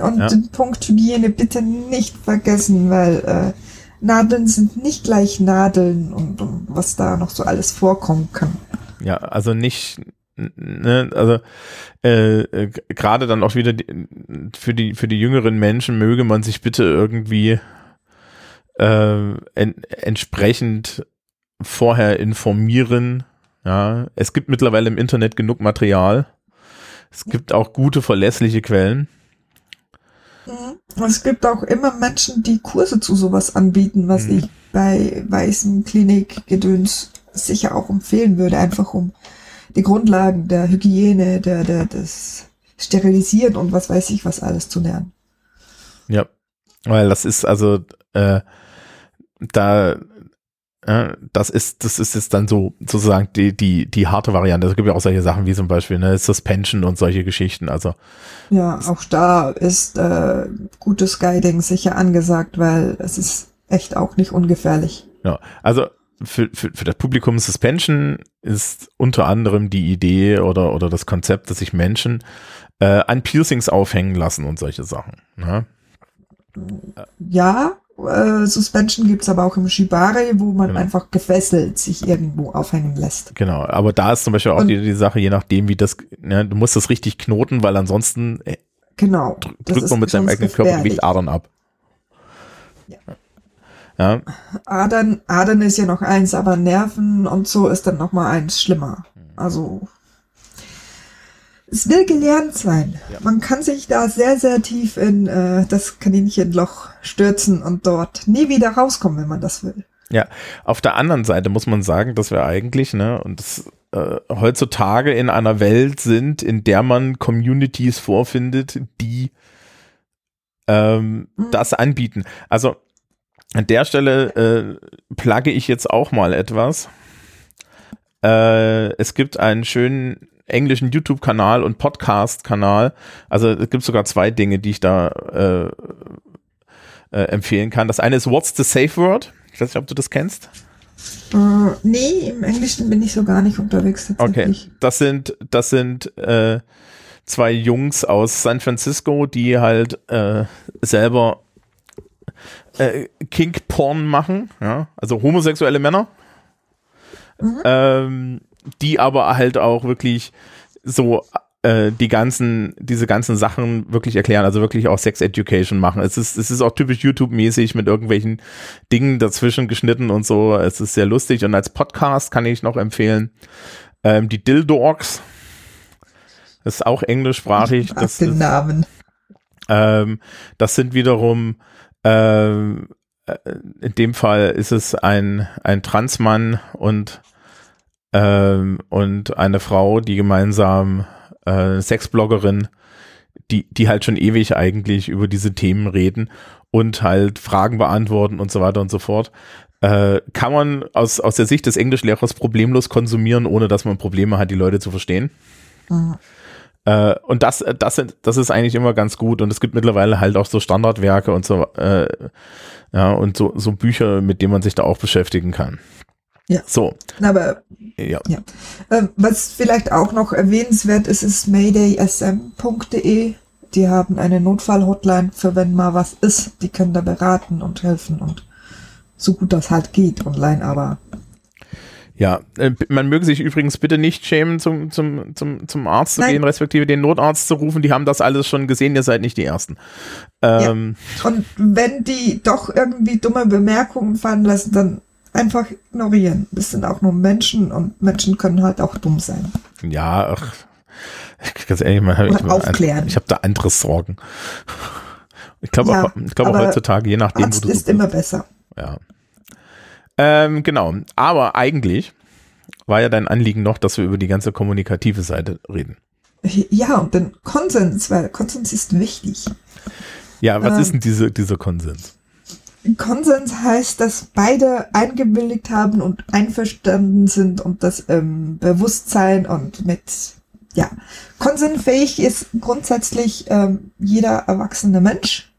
Speaker 2: Und
Speaker 1: Ja.
Speaker 2: den Punkt Hygiene bitte nicht vergessen, weil äh, Nadeln sind nicht gleich Nadeln und, und was da noch so alles vorkommen kann.
Speaker 1: Ja, also nicht, ne, also äh, äh, gerade dann auch wieder die, für die für die jüngeren Menschen möge man sich bitte irgendwie äh, en, entsprechend vorher informieren. Ja, es gibt mittlerweile im Internet genug Material. Es gibt auch gute verlässliche Quellen.
Speaker 2: Mhm. Es gibt auch immer Menschen, die Kurse zu sowas anbieten, was
Speaker 1: Mhm.
Speaker 2: ich bei weißen Klinikgedöns sicher auch empfehlen würde, einfach um die Grundlagen der Hygiene, der, der, des Sterilisieren und was weiß ich was alles zu lernen.
Speaker 1: Ja, weil das ist also äh, da das ist, das ist jetzt dann so sozusagen die, die, die harte Variante. Es gibt ja auch solche Sachen wie zum Beispiel ne, Suspension und solche Geschichten. Also
Speaker 2: ja, auch da ist äh, gutes Guiding sicher angesagt, weil es ist echt auch nicht ungefährlich.
Speaker 1: Ja, also für, für, für das Publikum Suspension ist unter anderem die Idee oder, oder das Konzept, dass sich Menschen äh, an Piercings aufhängen lassen und solche Sachen. Ne?
Speaker 2: Ja, äh, Suspension gibt's aber auch im Shibari, wo man genau. einfach gefesselt sich irgendwo aufhängen lässt.
Speaker 1: Genau, aber da ist zum Beispiel auch die, die, Sache, je nachdem, wie das, ne, du musst das richtig knoten, weil ansonsten
Speaker 2: äh, genau,
Speaker 1: drückt man mit seinem eigenen Körpergewicht Adern ab.
Speaker 2: Ja. ja. Adern, Adern ist ja noch eins, aber Nerven und so ist dann noch mal eins schlimmer. Also es will gelernt sein. Ja. Man kann sich da sehr, sehr tief in äh, das Kaninchenloch stürzen und dort nie wieder rauskommen, wenn man das will.
Speaker 1: Ja, auf der anderen Seite muss man sagen, dass wir eigentlich, ne, und das, äh, heutzutage in einer Welt sind, in der man Communities vorfindet, die ähm, mhm. das anbieten. Also an der Stelle äh, plugge ich jetzt auch mal etwas. Äh, es gibt einen schönen englischen YouTube-Kanal und Podcast-Kanal. Also es gibt sogar zwei Dinge, die ich da äh, äh, empfehlen kann. Das eine ist What's the Safe Word? Ich weiß nicht, ob du das kennst.
Speaker 2: Uh, nee, im Englischen bin ich so gar nicht unterwegs
Speaker 1: tatsächlich. Okay, das sind, das sind äh, zwei Jungs aus San Francisco, die halt äh, selber äh, Kink-Porn machen, ja, also homosexuelle Männer. Mhm. Ähm, die aber halt auch wirklich so äh, die ganzen, diese ganzen Sachen wirklich erklären, also wirklich auch Sex Education machen. Es ist, es ist auch typisch YouTube-mäßig mit irgendwelchen Dingen dazwischen geschnitten und so. Es ist sehr lustig und als Podcast kann ich noch empfehlen, ähm, die Dildogs. Das ist auch englischsprachig. Das
Speaker 2: den Namen.
Speaker 1: Ähm, das sind wiederum ähm, äh, in dem Fall ist es ein, ein Transmann und ähm, und eine Frau, die gemeinsam äh, Sexbloggerin, die, die halt schon ewig eigentlich über diese Themen reden und halt Fragen beantworten und so weiter und so fort. Äh, kann man aus, aus der Sicht des Englischlehrers problemlos konsumieren, ohne dass man Probleme hat, die Leute zu verstehen. Mhm. Äh, und das, das, das ist eigentlich immer ganz gut. Und es gibt mittlerweile halt auch so Standardwerke und so, äh, ja, und so, so Bücher, mit denen man sich da auch beschäftigen kann.
Speaker 2: Ja.
Speaker 1: So.
Speaker 2: Aber ja. ja. Ähm, was vielleicht auch noch erwähnenswert ist, ist maydaysm.de. Die haben eine Notfall-Hotline für wenn mal was ist. Die können da beraten und helfen und so gut das halt geht online, aber
Speaker 1: ja, äh, man möge sich übrigens bitte nicht schämen, zum, zum, zum, zum Arzt zu Nein. gehen, respektive den Notarzt zu rufen. Die haben das alles schon gesehen, ihr seid nicht die Ersten.
Speaker 2: Ähm, ja. Und wenn die doch irgendwie dumme Bemerkungen fallen lassen, dann einfach ignorieren. Das sind auch nur Menschen und Menschen können halt auch dumm sein.
Speaker 1: Ja, ach, ganz ehrlich, man,
Speaker 2: ich.
Speaker 1: Ein, ich habe da andere Sorgen. Ich glaube ja, auch, ich glaub auch heutzutage, je nachdem,
Speaker 2: Arzt wo du ist so immer besser.
Speaker 1: Ja. Ähm, genau. Aber eigentlich war ja dein Anliegen noch, dass wir über die ganze kommunikative Seite reden.
Speaker 2: Ja, und den Konsens, weil Konsens ist wichtig.
Speaker 1: Ja, was ähm, ist denn diese, dieser Konsens?
Speaker 2: Konsens heißt, dass beide eingewilligt haben und einverstanden sind und das ähm, Bewusstsein und mit, ja, konsensfähig ist grundsätzlich ähm, jeder erwachsene Mensch.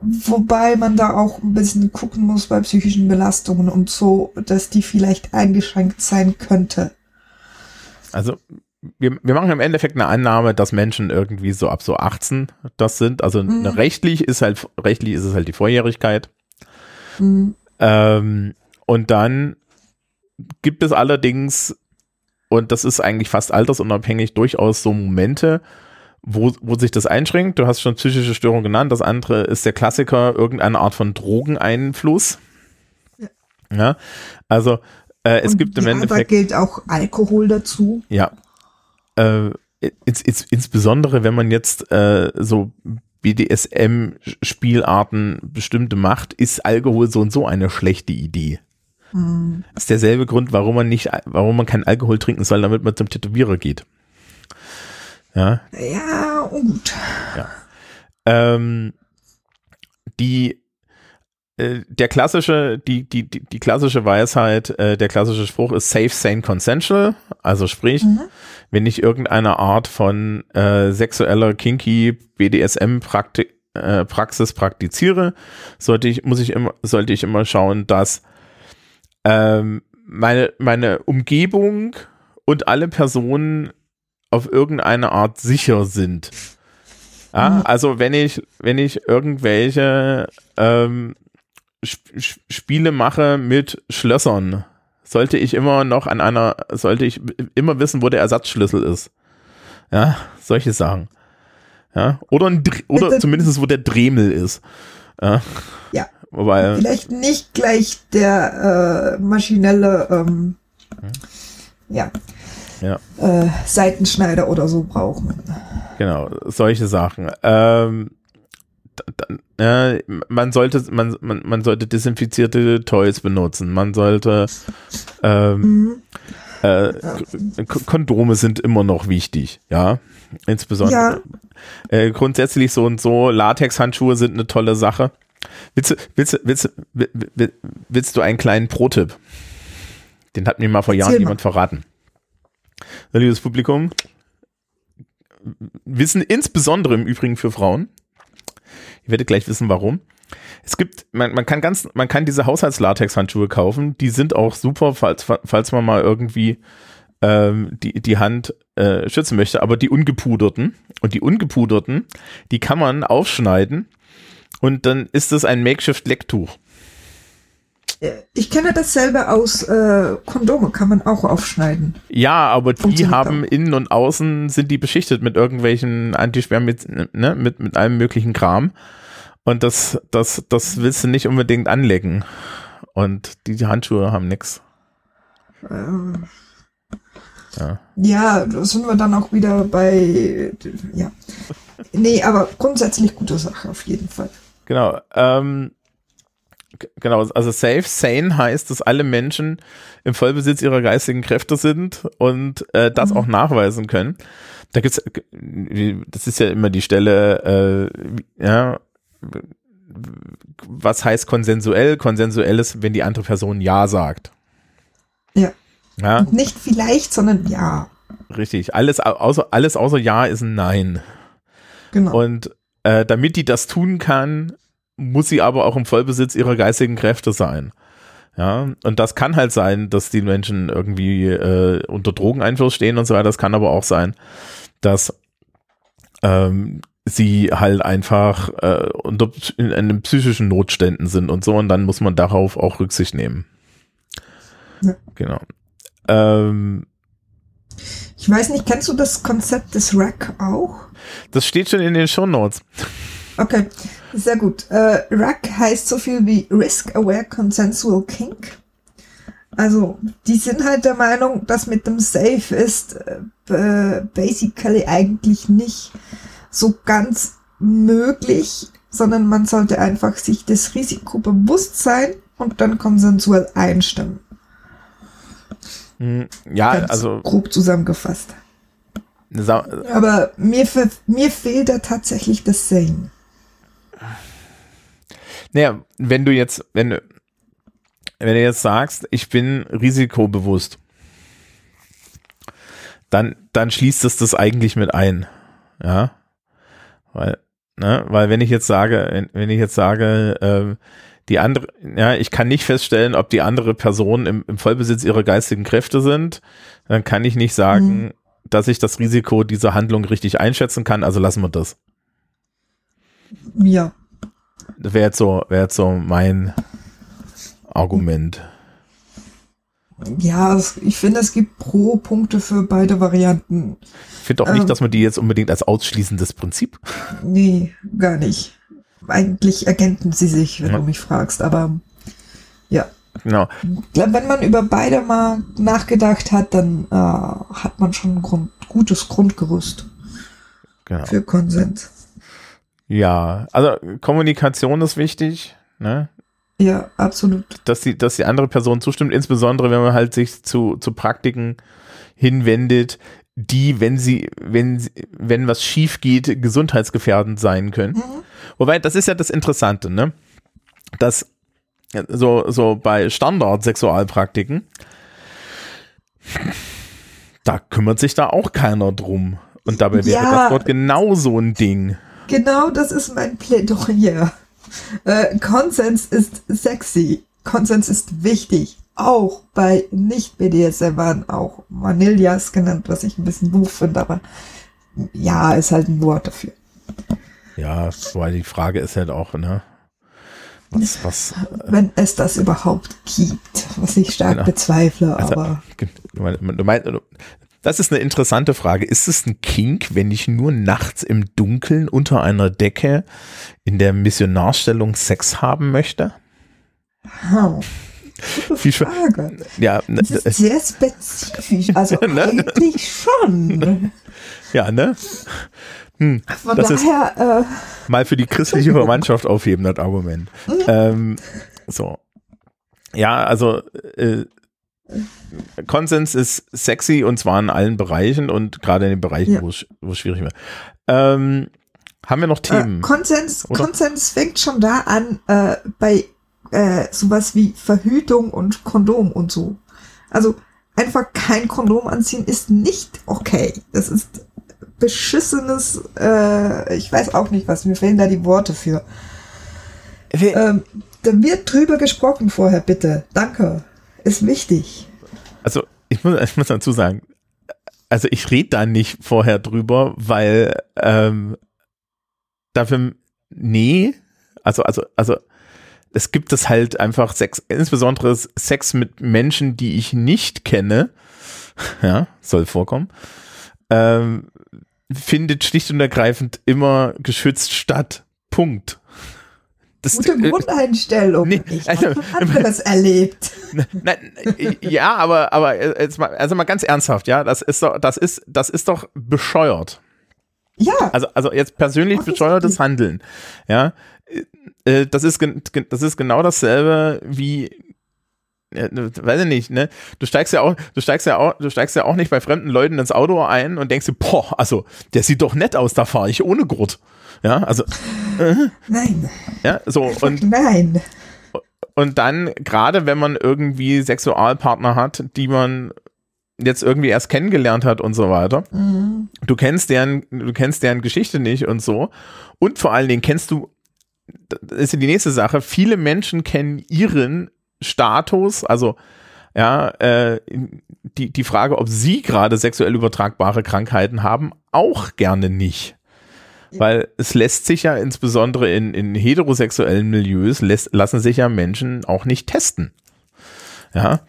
Speaker 2: Wobei man da auch ein bisschen gucken muss bei psychischen Belastungen und so, dass die vielleicht eingeschränkt sein könnte.
Speaker 1: Also wir, wir machen im Endeffekt eine Annahme, dass Menschen irgendwie so ab so 18 das sind. Also mhm. rechtlich ist halt, rechtlich ist es halt die Vorjährigkeit. Mhm. Ähm, und dann gibt es allerdings, und das ist eigentlich fast altersunabhängig, durchaus so Momente, wo, wo sich das einschränkt. Du hast schon psychische Störung genannt. Das andere ist der Klassiker, irgendeine Art von Drogeneinfluss. Ja. ja also äh, es und gibt im Endeffekt.
Speaker 2: Gilt auch Alkohol dazu.
Speaker 1: Ja, äh, ins, ins, insbesondere wenn man jetzt äh, so BDSM-Spielarten bestimmte macht, ist Alkohol so und so eine schlechte Idee. Mhm. Das ist derselbe Grund, warum man nicht, warum man keinen Alkohol trinken soll, damit man zum Tätowierer geht. Ja.
Speaker 2: Ja, gut.
Speaker 1: Ja. Ähm, die der klassische, die, die, die, die klassische Weisheit, äh, der klassische Spruch ist safe, sane, consensual. Also sprich, mhm. wenn ich irgendeine Art von äh, sexueller, kinky, BDSM-Praxis äh, Praxis praktiziere, sollte ich, muss ich immer, sollte ich immer schauen, dass ähm, meine, meine Umgebung und alle Personen auf irgendeine Art sicher sind. Ja, mhm. also wenn ich, wenn ich irgendwelche ähm, Sp Spiele mache mit Schlössern, sollte ich immer noch an einer, sollte ich immer wissen, wo der Ersatzschlüssel ist. Ja, solche Sachen. Ja, oder ein, oder zumindest wo der Dremel ist. Ja.
Speaker 2: ja. Wobei, Vielleicht nicht gleich der äh, maschinelle, ähm, hm. ja, ja. Äh, Seitenschneider oder so brauchen.
Speaker 1: Genau, solche Sachen. Ähm, äh, man sollte man, man, man sollte desinfizierte Toys benutzen. Man sollte ähm, mhm. äh, Kondome sind immer noch wichtig, ja. Insbesondere. Ja. Äh, grundsätzlich so und so, Latex-Handschuhe sind eine tolle Sache. Willst du, willst, willst, willst, willst du einen kleinen Pro-Tipp? Den hat mir mal vor Jahren jemand verraten. Liebes Publikum, wissen insbesondere im Übrigen für Frauen, Ihr werdet gleich wissen, warum. Es gibt, man, man kann ganz, man kann diese Haushaltslatex-Handschuhe kaufen. Die sind auch super, falls, falls man mal irgendwie ähm, die, die Hand äh, schützen möchte. Aber die ungepuderten und die ungepuderten, die kann man aufschneiden und dann ist es ein Makeshift-Lecktuch.
Speaker 2: Ich kenne dasselbe aus äh, Kondome, kann man auch aufschneiden.
Speaker 1: Ja, aber die haben auch. innen und außen sind die beschichtet mit irgendwelchen Antisperm mit, ne, mit, mit allem möglichen Kram. Und das, das, das willst du nicht unbedingt anlecken. Und die, die Handschuhe haben nichts.
Speaker 2: Ähm, ja. ja, da sind wir dann auch wieder bei, ja. Nee, aber grundsätzlich gute Sache auf jeden Fall.
Speaker 1: Genau. Ähm, Genau, also safe, sane heißt, dass alle Menschen im Vollbesitz ihrer geistigen Kräfte sind und äh, das mhm. auch nachweisen können. Da gibt's, das ist ja immer die Stelle, äh, ja, was heißt konsensuell? Konsensuell ist, wenn die andere Person Ja sagt.
Speaker 2: Ja. ja? Nicht vielleicht, sondern Ja.
Speaker 1: Richtig. Alles außer, alles außer Ja ist ein Nein. Genau. Und äh, damit die das tun kann, muss sie aber auch im Vollbesitz ihrer geistigen Kräfte sein. Ja, und das kann halt sein, dass die Menschen irgendwie äh, unter Drogeneinfluss stehen und so weiter. Das kann aber auch sein, dass ähm, sie halt einfach äh, unter in einem psychischen Notständen sind und so und dann muss man darauf auch Rücksicht nehmen. Ja. Genau. Ähm,
Speaker 2: ich weiß nicht, kennst du das Konzept des RAC auch?
Speaker 1: Das steht schon in den Show Notes.
Speaker 2: Okay, sehr gut. Äh, RAC heißt so viel wie Risk Aware Consensual Kink. Also, die sind halt der Meinung, dass mit dem Safe ist äh, basically eigentlich nicht so ganz möglich, sondern man sollte einfach sich das Risiko bewusst sein und dann konsensuell einstimmen.
Speaker 1: Hm, ja, ganz also
Speaker 2: grob zusammengefasst. Aber mir, mir fehlt da tatsächlich das Sane.
Speaker 1: Naja, wenn du jetzt, wenn du, wenn du jetzt sagst, ich bin risikobewusst, dann, dann schließt es das eigentlich mit ein. Ja. Weil, ne, weil wenn ich jetzt sage, wenn, wenn ich jetzt sage, äh, die andere, ja, ich kann nicht feststellen, ob die andere Person im, im Vollbesitz ihrer geistigen Kräfte sind, dann kann ich nicht sagen, mhm. dass ich das Risiko dieser Handlung richtig einschätzen kann, also lassen wir das.
Speaker 2: Ja.
Speaker 1: Das wäre jetzt so, wäre jetzt so mein Argument.
Speaker 2: Ja, ich finde, es gibt Pro-Punkte für beide Varianten.
Speaker 1: Ich finde auch nicht, ähm, dass man die jetzt unbedingt als ausschließendes Prinzip.
Speaker 2: Nee, gar nicht. Eigentlich ergänzen sie sich, wenn ja. du mich fragst, aber ja.
Speaker 1: Genau.
Speaker 2: Wenn man über beide mal nachgedacht hat, dann äh, hat man schon ein Grund, gutes Grundgerüst genau. für Konsens.
Speaker 1: Ja, also Kommunikation ist wichtig, ne?
Speaker 2: Ja, absolut.
Speaker 1: Dass die, dass die andere Person zustimmt, insbesondere wenn man halt sich zu, zu Praktiken hinwendet, die, wenn sie, wenn, wenn was schief geht, gesundheitsgefährdend sein können. Mhm. Wobei, das ist ja das Interessante, ne? Dass so, so bei Standard-Sexualpraktiken, da kümmert sich da auch keiner drum. Und dabei wäre
Speaker 2: Ja.
Speaker 1: das dort genau so ein Ding.
Speaker 2: Genau das ist mein Plädoyer. Äh, Konsens ist sexy. Konsens ist wichtig. Auch bei Nicht-BDSMern, auch Vanillas genannt, was ich ein bisschen doof finde, aber ja, ist halt ein Wort dafür.
Speaker 1: Ja, weil die Frage ist halt auch, ne? Was, was,
Speaker 2: Wenn es das überhaupt gibt, was ich stark
Speaker 1: Genau.
Speaker 2: bezweifle,
Speaker 1: Also,
Speaker 2: aber
Speaker 1: Du meinst, du meinst, das ist eine interessante Frage. Ist es ein Kink, wenn ich nur nachts im Dunkeln unter einer Decke in der Missionarstellung Sex haben möchte?
Speaker 2: hm,
Speaker 1: Viel
Speaker 2: Frage.
Speaker 1: Ja, ne,
Speaker 2: Das ist sehr spezifisch, also
Speaker 1: Ne?
Speaker 2: eigentlich schon.
Speaker 1: ja, ne?
Speaker 2: Von
Speaker 1: Das ist-
Speaker 2: daher,
Speaker 1: Mal für die christliche Verwandtschaft aufheben, das Argument. Ähm, so. Ja, also äh, Konsens ist sexy und zwar in allen Bereichen und gerade in den Bereichen,
Speaker 2: Ja.
Speaker 1: wo es schwierig wird. Ähm, haben wir noch
Speaker 2: äh,
Speaker 1: Themen?
Speaker 2: äh, Konsens,
Speaker 1: oder?
Speaker 2: Konsens fängt schon da an, äh, bei äh, sowas wie Verhütung und Kondom und so. Also einfach kein Kondom anziehen ist nicht okay. Das ist beschissenes, äh, ich weiß auch nicht was, mir fehlen da die Worte für. Ähm, da wird drüber gesprochen vorher, bitte. Danke. Ist wichtig.
Speaker 1: also ich muss, ich muss dazu sagen, also ich rede da nicht vorher drüber, weil ähm, dafür, nee, also, also, also es gibt es halt einfach Sex, insbesondere Sex mit Menschen, die ich nicht kenne, ja, soll vorkommen, ähm, findet schlicht und ergreifend immer geschützt statt. Punkt. Das,
Speaker 2: Gute
Speaker 1: äh,
Speaker 2: Grundeinstellung.
Speaker 1: nee,
Speaker 2: ich
Speaker 1: also-
Speaker 2: habe anderes erlebt.
Speaker 1: Nein, äh, ja, aber, aber äh, jetzt mal, also mal ganz ernsthaft, ja, das ist doch, das ist, das ist doch bescheuert.
Speaker 2: Ja,
Speaker 1: Also, also jetzt persönlich bescheuertes Handeln, ja. Äh, Das ist, das ist genau dasselbe wie, äh, weiß ich nicht, ne? Du steigst ja auch, du steigst ja auch, du steigst ja auch nicht bei fremden Leuten ins Auto ein und denkst dir, boah, also, der sieht doch nett aus, da fahre ich ohne Gurt. Ja, also,
Speaker 2: nein.
Speaker 1: ja, so, und
Speaker 2: nein.
Speaker 1: Und dann, gerade wenn man irgendwie Sexualpartner hat, die man jetzt irgendwie erst kennengelernt hat und so weiter,
Speaker 2: Mhm.
Speaker 1: du kennst deren, du kennst deren Geschichte nicht und so. Und vor allen Dingen kennst du, das ist ja die nächste Sache, viele Menschen kennen ihren Status, also ja, äh, die, die Frage, ob sie gerade sexuell übertragbare Krankheiten haben, auch gerne nicht. Weil es lässt sich ja insbesondere in, in heterosexuellen Milieus, lässt, lassen sich ja Menschen auch nicht testen. Ja,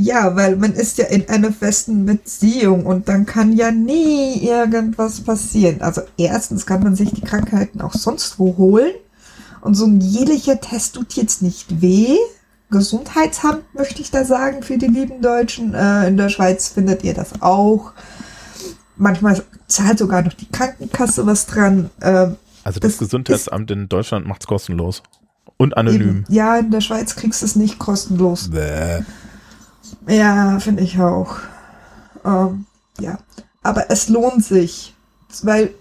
Speaker 2: Ja, weil man ist ja in einer festen Beziehung und dann kann ja nie irgendwas passieren. Also erstens kann man sich die Krankheiten auch sonst wo holen und so ein jährlicher Test tut jetzt nicht weh. Gesundheitsamt möchte ich da sagen für die lieben Deutschen. Äh, in der Schweiz findet ihr das auch. Manchmal zahlt sogar noch die Krankenkasse was dran. Ähm,
Speaker 1: also das,
Speaker 2: Das
Speaker 1: Gesundheitsamt in Deutschland macht es kostenlos. Und anonym.
Speaker 2: eben, ja, in der Schweiz kriegst du es nicht kostenlos.
Speaker 1: Bäh.
Speaker 2: Ja, finde ich auch. Ähm, ja, aber es lohnt sich, weil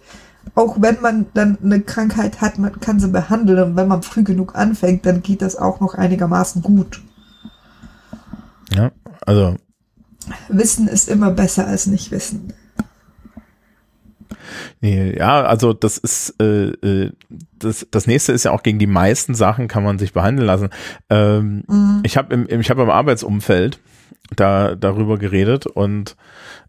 Speaker 2: auch wenn man dann eine Krankheit hat, man kann sie behandeln und wenn man früh genug anfängt, dann geht das auch noch einigermaßen gut.
Speaker 1: Ja, also
Speaker 2: Wissen ist immer besser als nicht wissen.
Speaker 1: Nee, ja, also das ist äh, äh, das, das nächste ist ja auch gegen die meisten Sachen kann man sich behandeln lassen. Ähm, Ich habe im, ich habe im Arbeitsumfeld da darüber geredet und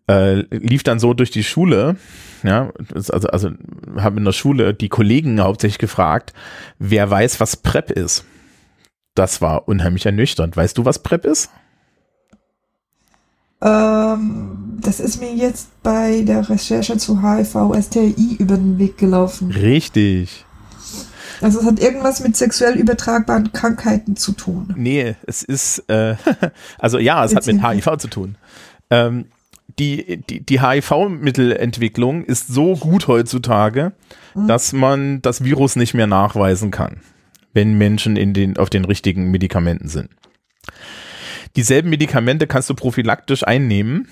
Speaker 1: äh, lief dann so durch die Schule, ja, also also habe in der Schule die Kollegen hauptsächlich gefragt, wer weiß, was PrEP ist. Das war unheimlich ernüchternd. Weißt du, was PrEP ist?
Speaker 2: Ähm, das ist mir jetzt bei der Recherche zu HIV, STI über den Weg gelaufen.
Speaker 1: Richtig.
Speaker 2: Also es hat irgendwas mit sexuell übertragbaren Krankheiten zu tun.
Speaker 1: Nee, es ist, äh, also ja, es hat mit HIV zu tun. Ähm, die die, die HIV-Mittelentwicklung ist so gut heutzutage, dass man das Virus nicht mehr nachweisen kann, wenn Menschen in den, auf den richtigen Medikamenten sind. Dieselben Medikamente kannst du prophylaktisch einnehmen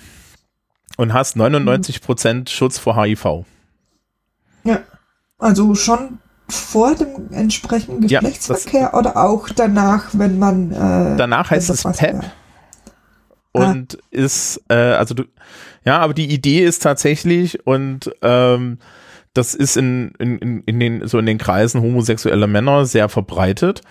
Speaker 1: und hast 99% Schutz vor HIV.
Speaker 2: Ja, also schon vor dem entsprechenden
Speaker 1: Ja,
Speaker 2: Geschlechtsverkehr oder auch danach, wenn man äh,
Speaker 1: Danach heißt es
Speaker 2: das
Speaker 1: PEP.
Speaker 2: wäre?
Speaker 1: und ist, äh, also du, ja, aber die Idee ist tatsächlich und ähm, das ist in, in, in, in den, so in den Kreisen homosexueller Männer sehr verbreitet,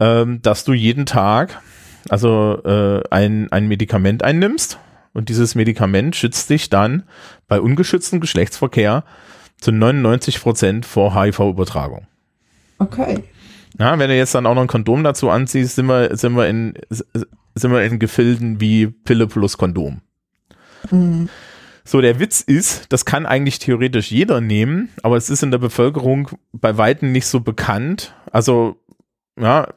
Speaker 1: ähm, dass du jeden Tag also äh, ein, ein Medikament einnimmst und dieses Medikament schützt dich dann bei ungeschütztem Geschlechtsverkehr zu 99 Prozent vor HIV-Übertragung.
Speaker 2: Okay.
Speaker 1: Ja, wenn du jetzt dann auch noch ein Kondom dazu anziehst, sind wir, sind wir in, sind wir in Gefilden wie Pille plus Kondom.
Speaker 2: Mhm.
Speaker 1: So, der Witz ist, das kann eigentlich theoretisch jeder nehmen, aber es ist in der Bevölkerung bei Weitem nicht so bekannt. Also, ja,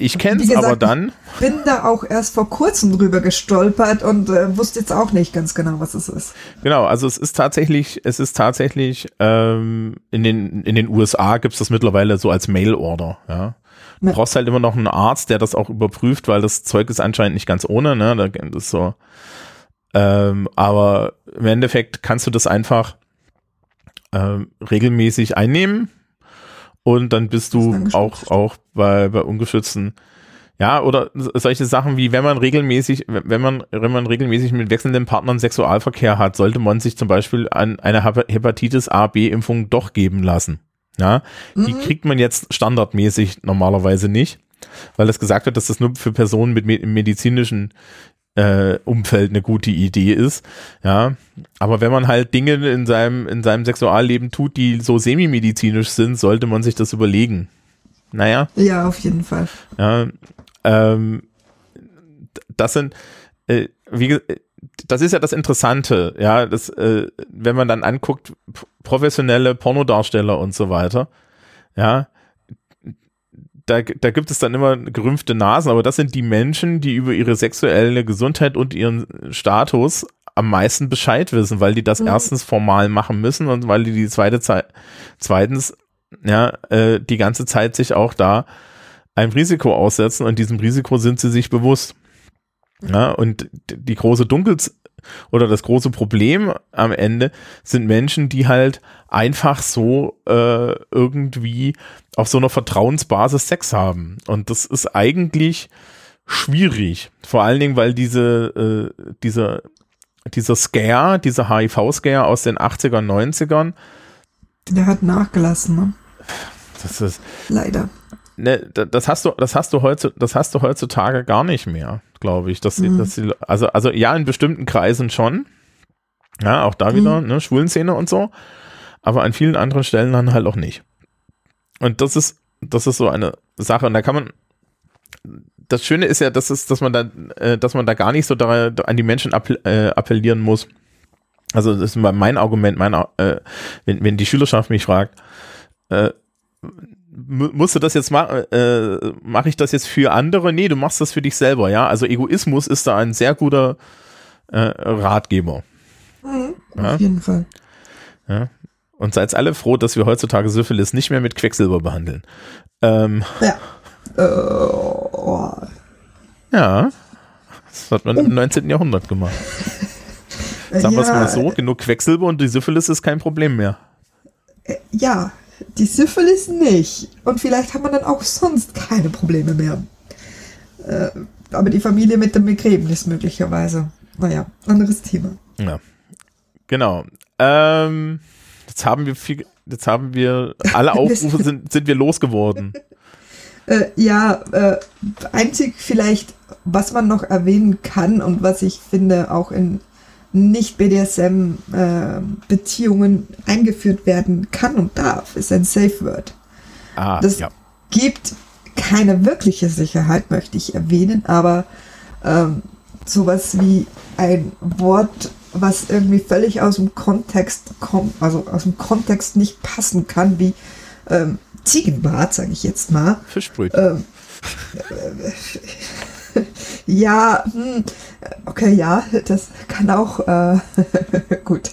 Speaker 1: ich kenne es aber dann.
Speaker 2: Bin da auch erst vor kurzem drüber gestolpert und äh, wusste jetzt auch nicht ganz genau, was es ist.
Speaker 1: Genau, also es ist tatsächlich, es ist tatsächlich, ähm, in den, in den USA gibt es das mittlerweile so als Mail-Order, ja. Du
Speaker 2: Ja.
Speaker 1: brauchst halt immer noch einen Arzt, der das auch überprüft, weil das Zeug ist anscheinend nicht ganz ohne, ne? Da- Das ist so. Ähm, aber im Endeffekt kannst du das einfach ähm, regelmäßig einnehmen und dann bist
Speaker 2: Ist
Speaker 1: du auch, auch bei, bei ungeschützten ja, oder so- solche Sachen wie, wenn man regelmäßig, wenn man, wenn man regelmäßig mit wechselnden Partnern Sexualverkehr hat, sollte man sich zum Beispiel an eine Hep- Hepatitis A, B-Impfung doch geben lassen. Ja, die
Speaker 2: Mhm.
Speaker 1: kriegt man jetzt standardmäßig normalerweise nicht, weil es gesagt wird, dass das nur für Personen mit medizinischen äh, Umfeld eine gute Idee ist. Ja, aber wenn man halt Dinge in seinem, in seinem Sexualleben tut, die so semi-medizinisch sind, sollte man sich das überlegen. Naja,
Speaker 2: Ja, auf jeden Fall.
Speaker 1: ja, ähm, das sind, äh, wie, das ist ja das Interessante, ja, das, äh, wenn man dann anguckt, professionelle Pornodarsteller und so weiter, ja, da, da gibt es dann immer gerümpfte Nasen, aber das sind die Menschen, die über ihre sexuelle Gesundheit und ihren Status am meisten Bescheid wissen, weil die das
Speaker 2: Mhm.
Speaker 1: erstens formal machen müssen und weil die die zweite Zeit, zweitens, ja, äh, die ganze Zeit sich auch da einem Risiko aussetzen und diesem Risiko sind sie sich bewusst. Ja, und die große Dunkels oder das große Problem am Ende sind Menschen, die halt einfach so äh, irgendwie auf so einer Vertrauensbasis Sex haben. Und das ist eigentlich schwierig. Vor allen Dingen, weil diese, äh, dieser, dieser Scare, dieser HIV-Scare aus den 80ern, 90ern,
Speaker 2: Der hat nachgelassen, ne?
Speaker 1: das ist,
Speaker 2: Leider.
Speaker 1: ne, da- das hast du, das hast du heutzutage, das hast du heutzutage gar nicht mehr, glaube ich. Dass, sie-
Speaker 2: Mhm.
Speaker 1: dass sie, also, also ja, in bestimmten Kreisen schon. Ja, auch da
Speaker 2: Mhm.
Speaker 1: wieder, ne, Schwulenszene und so. Aber an vielen anderen Stellen dann halt auch nicht. Und das ist, das ist so eine Sache. Und da kann man, das Schöne ist ja, dass es, dass man da, äh, dass man da gar nicht so da, an die Menschen appell, äh, appellieren muss. Also das ist mein Argument, mein, äh, wenn, wenn die Schülerschaft mich fragt, äh, musst du das jetzt machen, äh, mache ich das jetzt für andere? Nee, du machst das für dich selber, ja. Also Egoismus ist da ein sehr guter äh, Ratgeber.
Speaker 2: Mhm.
Speaker 1: Ja.
Speaker 2: Auf jeden Fall.
Speaker 1: Und seid alle froh, dass wir heutzutage Syphilis nicht mehr mit Quecksilber behandeln. Ähm,
Speaker 2: Ja. Äh, oh.
Speaker 1: ja, das hat man im 19. Jahrhundert gemacht. Sagen wir es
Speaker 2: ja,
Speaker 1: mal so, genug Quecksilber und die Syphilis ist kein Problem mehr.
Speaker 2: äh, Ja, die Syphilis nicht. Und vielleicht haben wir dann auch sonst keine Probleme mehr. Äh, aber die Familie mit dem Begräbnis möglicherweise. Naja, anderes Thema.
Speaker 1: Ja, genau. Ähm, jetzt haben wir viel, jetzt haben wir alle Aufrufe sind, sind wir losgeworden.
Speaker 2: Äh, ja, äh, einzig vielleicht, was man noch erwähnen kann und was ich finde auch in Nicht-BDSM-Beziehungen eingeführt werden kann und darf, ist ein Safe Word.
Speaker 1: Ah,
Speaker 2: Das
Speaker 1: ja.
Speaker 2: gibt keine wirkliche Sicherheit, möchte ich erwähnen, aber ähm, sowas wie ein Wort, was irgendwie völlig aus dem Kontext kommt, also aus dem Kontext nicht passen kann, wie ähm, Ziegenbart, sage ich jetzt mal.
Speaker 1: Fischbrötchen.
Speaker 2: Ähm, ja, hm, okay, ja, das kann auch äh, gut.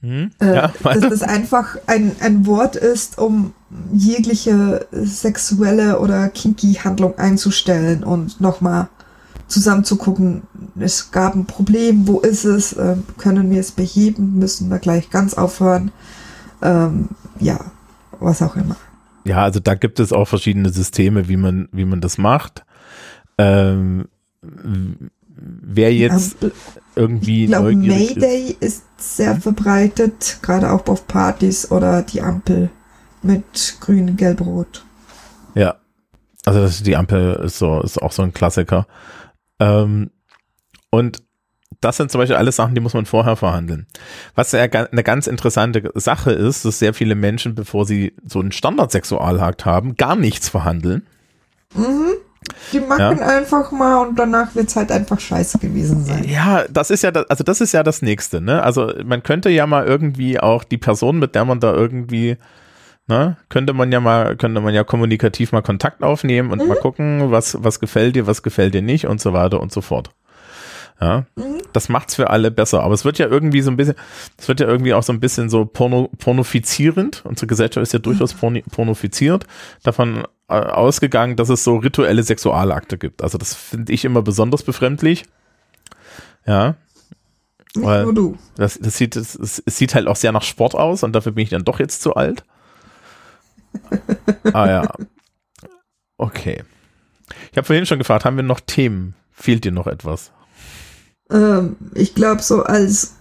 Speaker 1: Hm?
Speaker 2: Äh,
Speaker 1: ja,
Speaker 2: dass das einfach ein, ein Wort ist, um jegliche sexuelle oder kinky Handlung einzustellen und nochmal zusammen zu gucken, es gab ein Problem, wo ist es, äh, können wir es beheben, müssen wir gleich ganz aufhören. ähm, ja, was auch immer.
Speaker 1: Ja, also da gibt es auch verschiedene Systeme, wie man, wie man das macht. Ähm, wer jetzt
Speaker 2: Ja,
Speaker 1: irgendwie
Speaker 2: Ich glaube,
Speaker 1: neugierig
Speaker 2: Mayday ist sehr verbreitet, gerade auch auf Partys oder die Ampel mit grün, gelb, rot.
Speaker 1: Ja. Also das, die Ampel ist so, ist auch so ein Klassiker. Ähm, und das sind zum Beispiel alles Sachen, die muss man vorher verhandeln. Was ja eine ganz interessante Sache ist, dass sehr viele Menschen, bevor sie so einen Standardsexualakt haben, gar nichts verhandeln.
Speaker 2: Die machen einfach mal und danach wird's halt einfach scheiße gewesen sein.
Speaker 1: Ja, das ist ja, das, also das ist ja das Nächste, ne? Also man könnte ja mal irgendwie auch die Person, mit der man da irgendwie, ne, könnte man ja mal, könnte man ja kommunikativ mal Kontakt aufnehmen und mal gucken, was, was gefällt dir, was gefällt dir nicht und so weiter und so fort. Ja, das macht's für alle besser. Aber es wird ja irgendwie so ein bisschen, es wird ja irgendwie auch so ein bisschen so porno, pornofizierend. Unsere Gesellschaft ist ja durchaus porni, pornofiziert. Davon äh, ausgegangen, dass es so rituelle Sexualakte gibt. Also das finde ich immer besonders befremdlich. Ja, weil-
Speaker 2: nur du.
Speaker 1: das, das sieht, es es sieht halt auch sehr nach Sport aus und dafür bin ich dann doch jetzt zu alt. ah ja. Okay. Ich habe vorhin schon gefragt, haben wir noch Themen? Fehlt dir noch etwas?
Speaker 2: Ähm, ich glaube, so als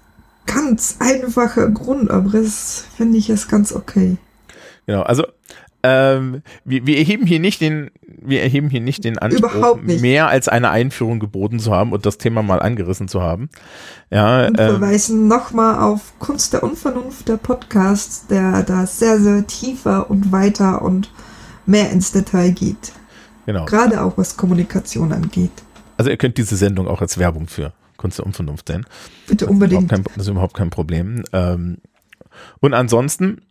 Speaker 2: ganz einfacher Grundabriss finde ich es ganz okay.
Speaker 1: Genau, also ähm, wir, wir erheben hier nicht den, wir erheben hier nicht den Anspruch,
Speaker 2: nicht.
Speaker 1: mehr als eine Einführung geboten zu haben und das Thema mal angerissen zu haben. Ja,
Speaker 2: Und
Speaker 1: ähm,
Speaker 2: verweisen nochmal auf Kunst der Unvernunft, der Podcast, der da sehr, sehr tiefer und weiter und mehr ins Detail geht.
Speaker 1: genau.
Speaker 2: Gerade auch was Kommunikation angeht.
Speaker 1: Also ihr könnt diese Sendung auch als Werbung für Kunst der Unvernunft sehen.
Speaker 2: Bitte unbedingt.
Speaker 1: kein, das ist überhaupt kein Problem. Ähm, und ansonsten,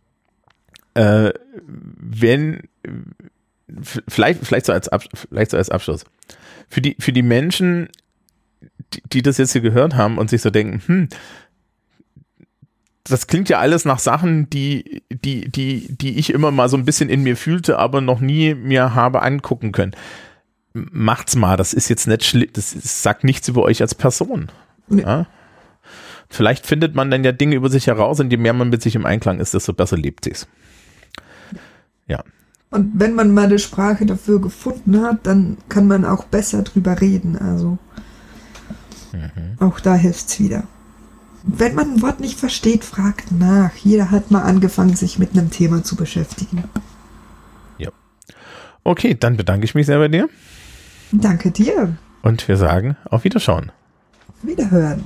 Speaker 1: äh, wenn, vielleicht, vielleicht, so als vielleicht so als Abschluss. Für die, für die Menschen, die, die das jetzt hier gehört haben und sich so denken, hm, das klingt ja alles nach Sachen, die, die, die, die ich immer mal so ein bisschen in mir fühlte, aber noch nie mir habe angucken können. Macht's mal, das ist jetzt nicht schlimm, das ist, sagt nichts über euch als Person.
Speaker 2: Nee.
Speaker 1: Ja? Vielleicht findet man dann ja Dinge über sich heraus und je mehr man mit sich im Einklang ist, desto besser lebt sich's. Ja,
Speaker 2: Und wenn man mal eine Sprache dafür gefunden hat, dann kann man auch besser drüber reden. Also auch da hilft's wieder. Wenn man ein Wort nicht versteht, fragt nach. Jeder hat mal angefangen, sich mit einem Thema zu beschäftigen.
Speaker 1: okay, dann bedanke ich mich sehr bei dir
Speaker 2: Danke dir.
Speaker 1: und wir sagen auf Wiederschauen.
Speaker 2: Wiederhören.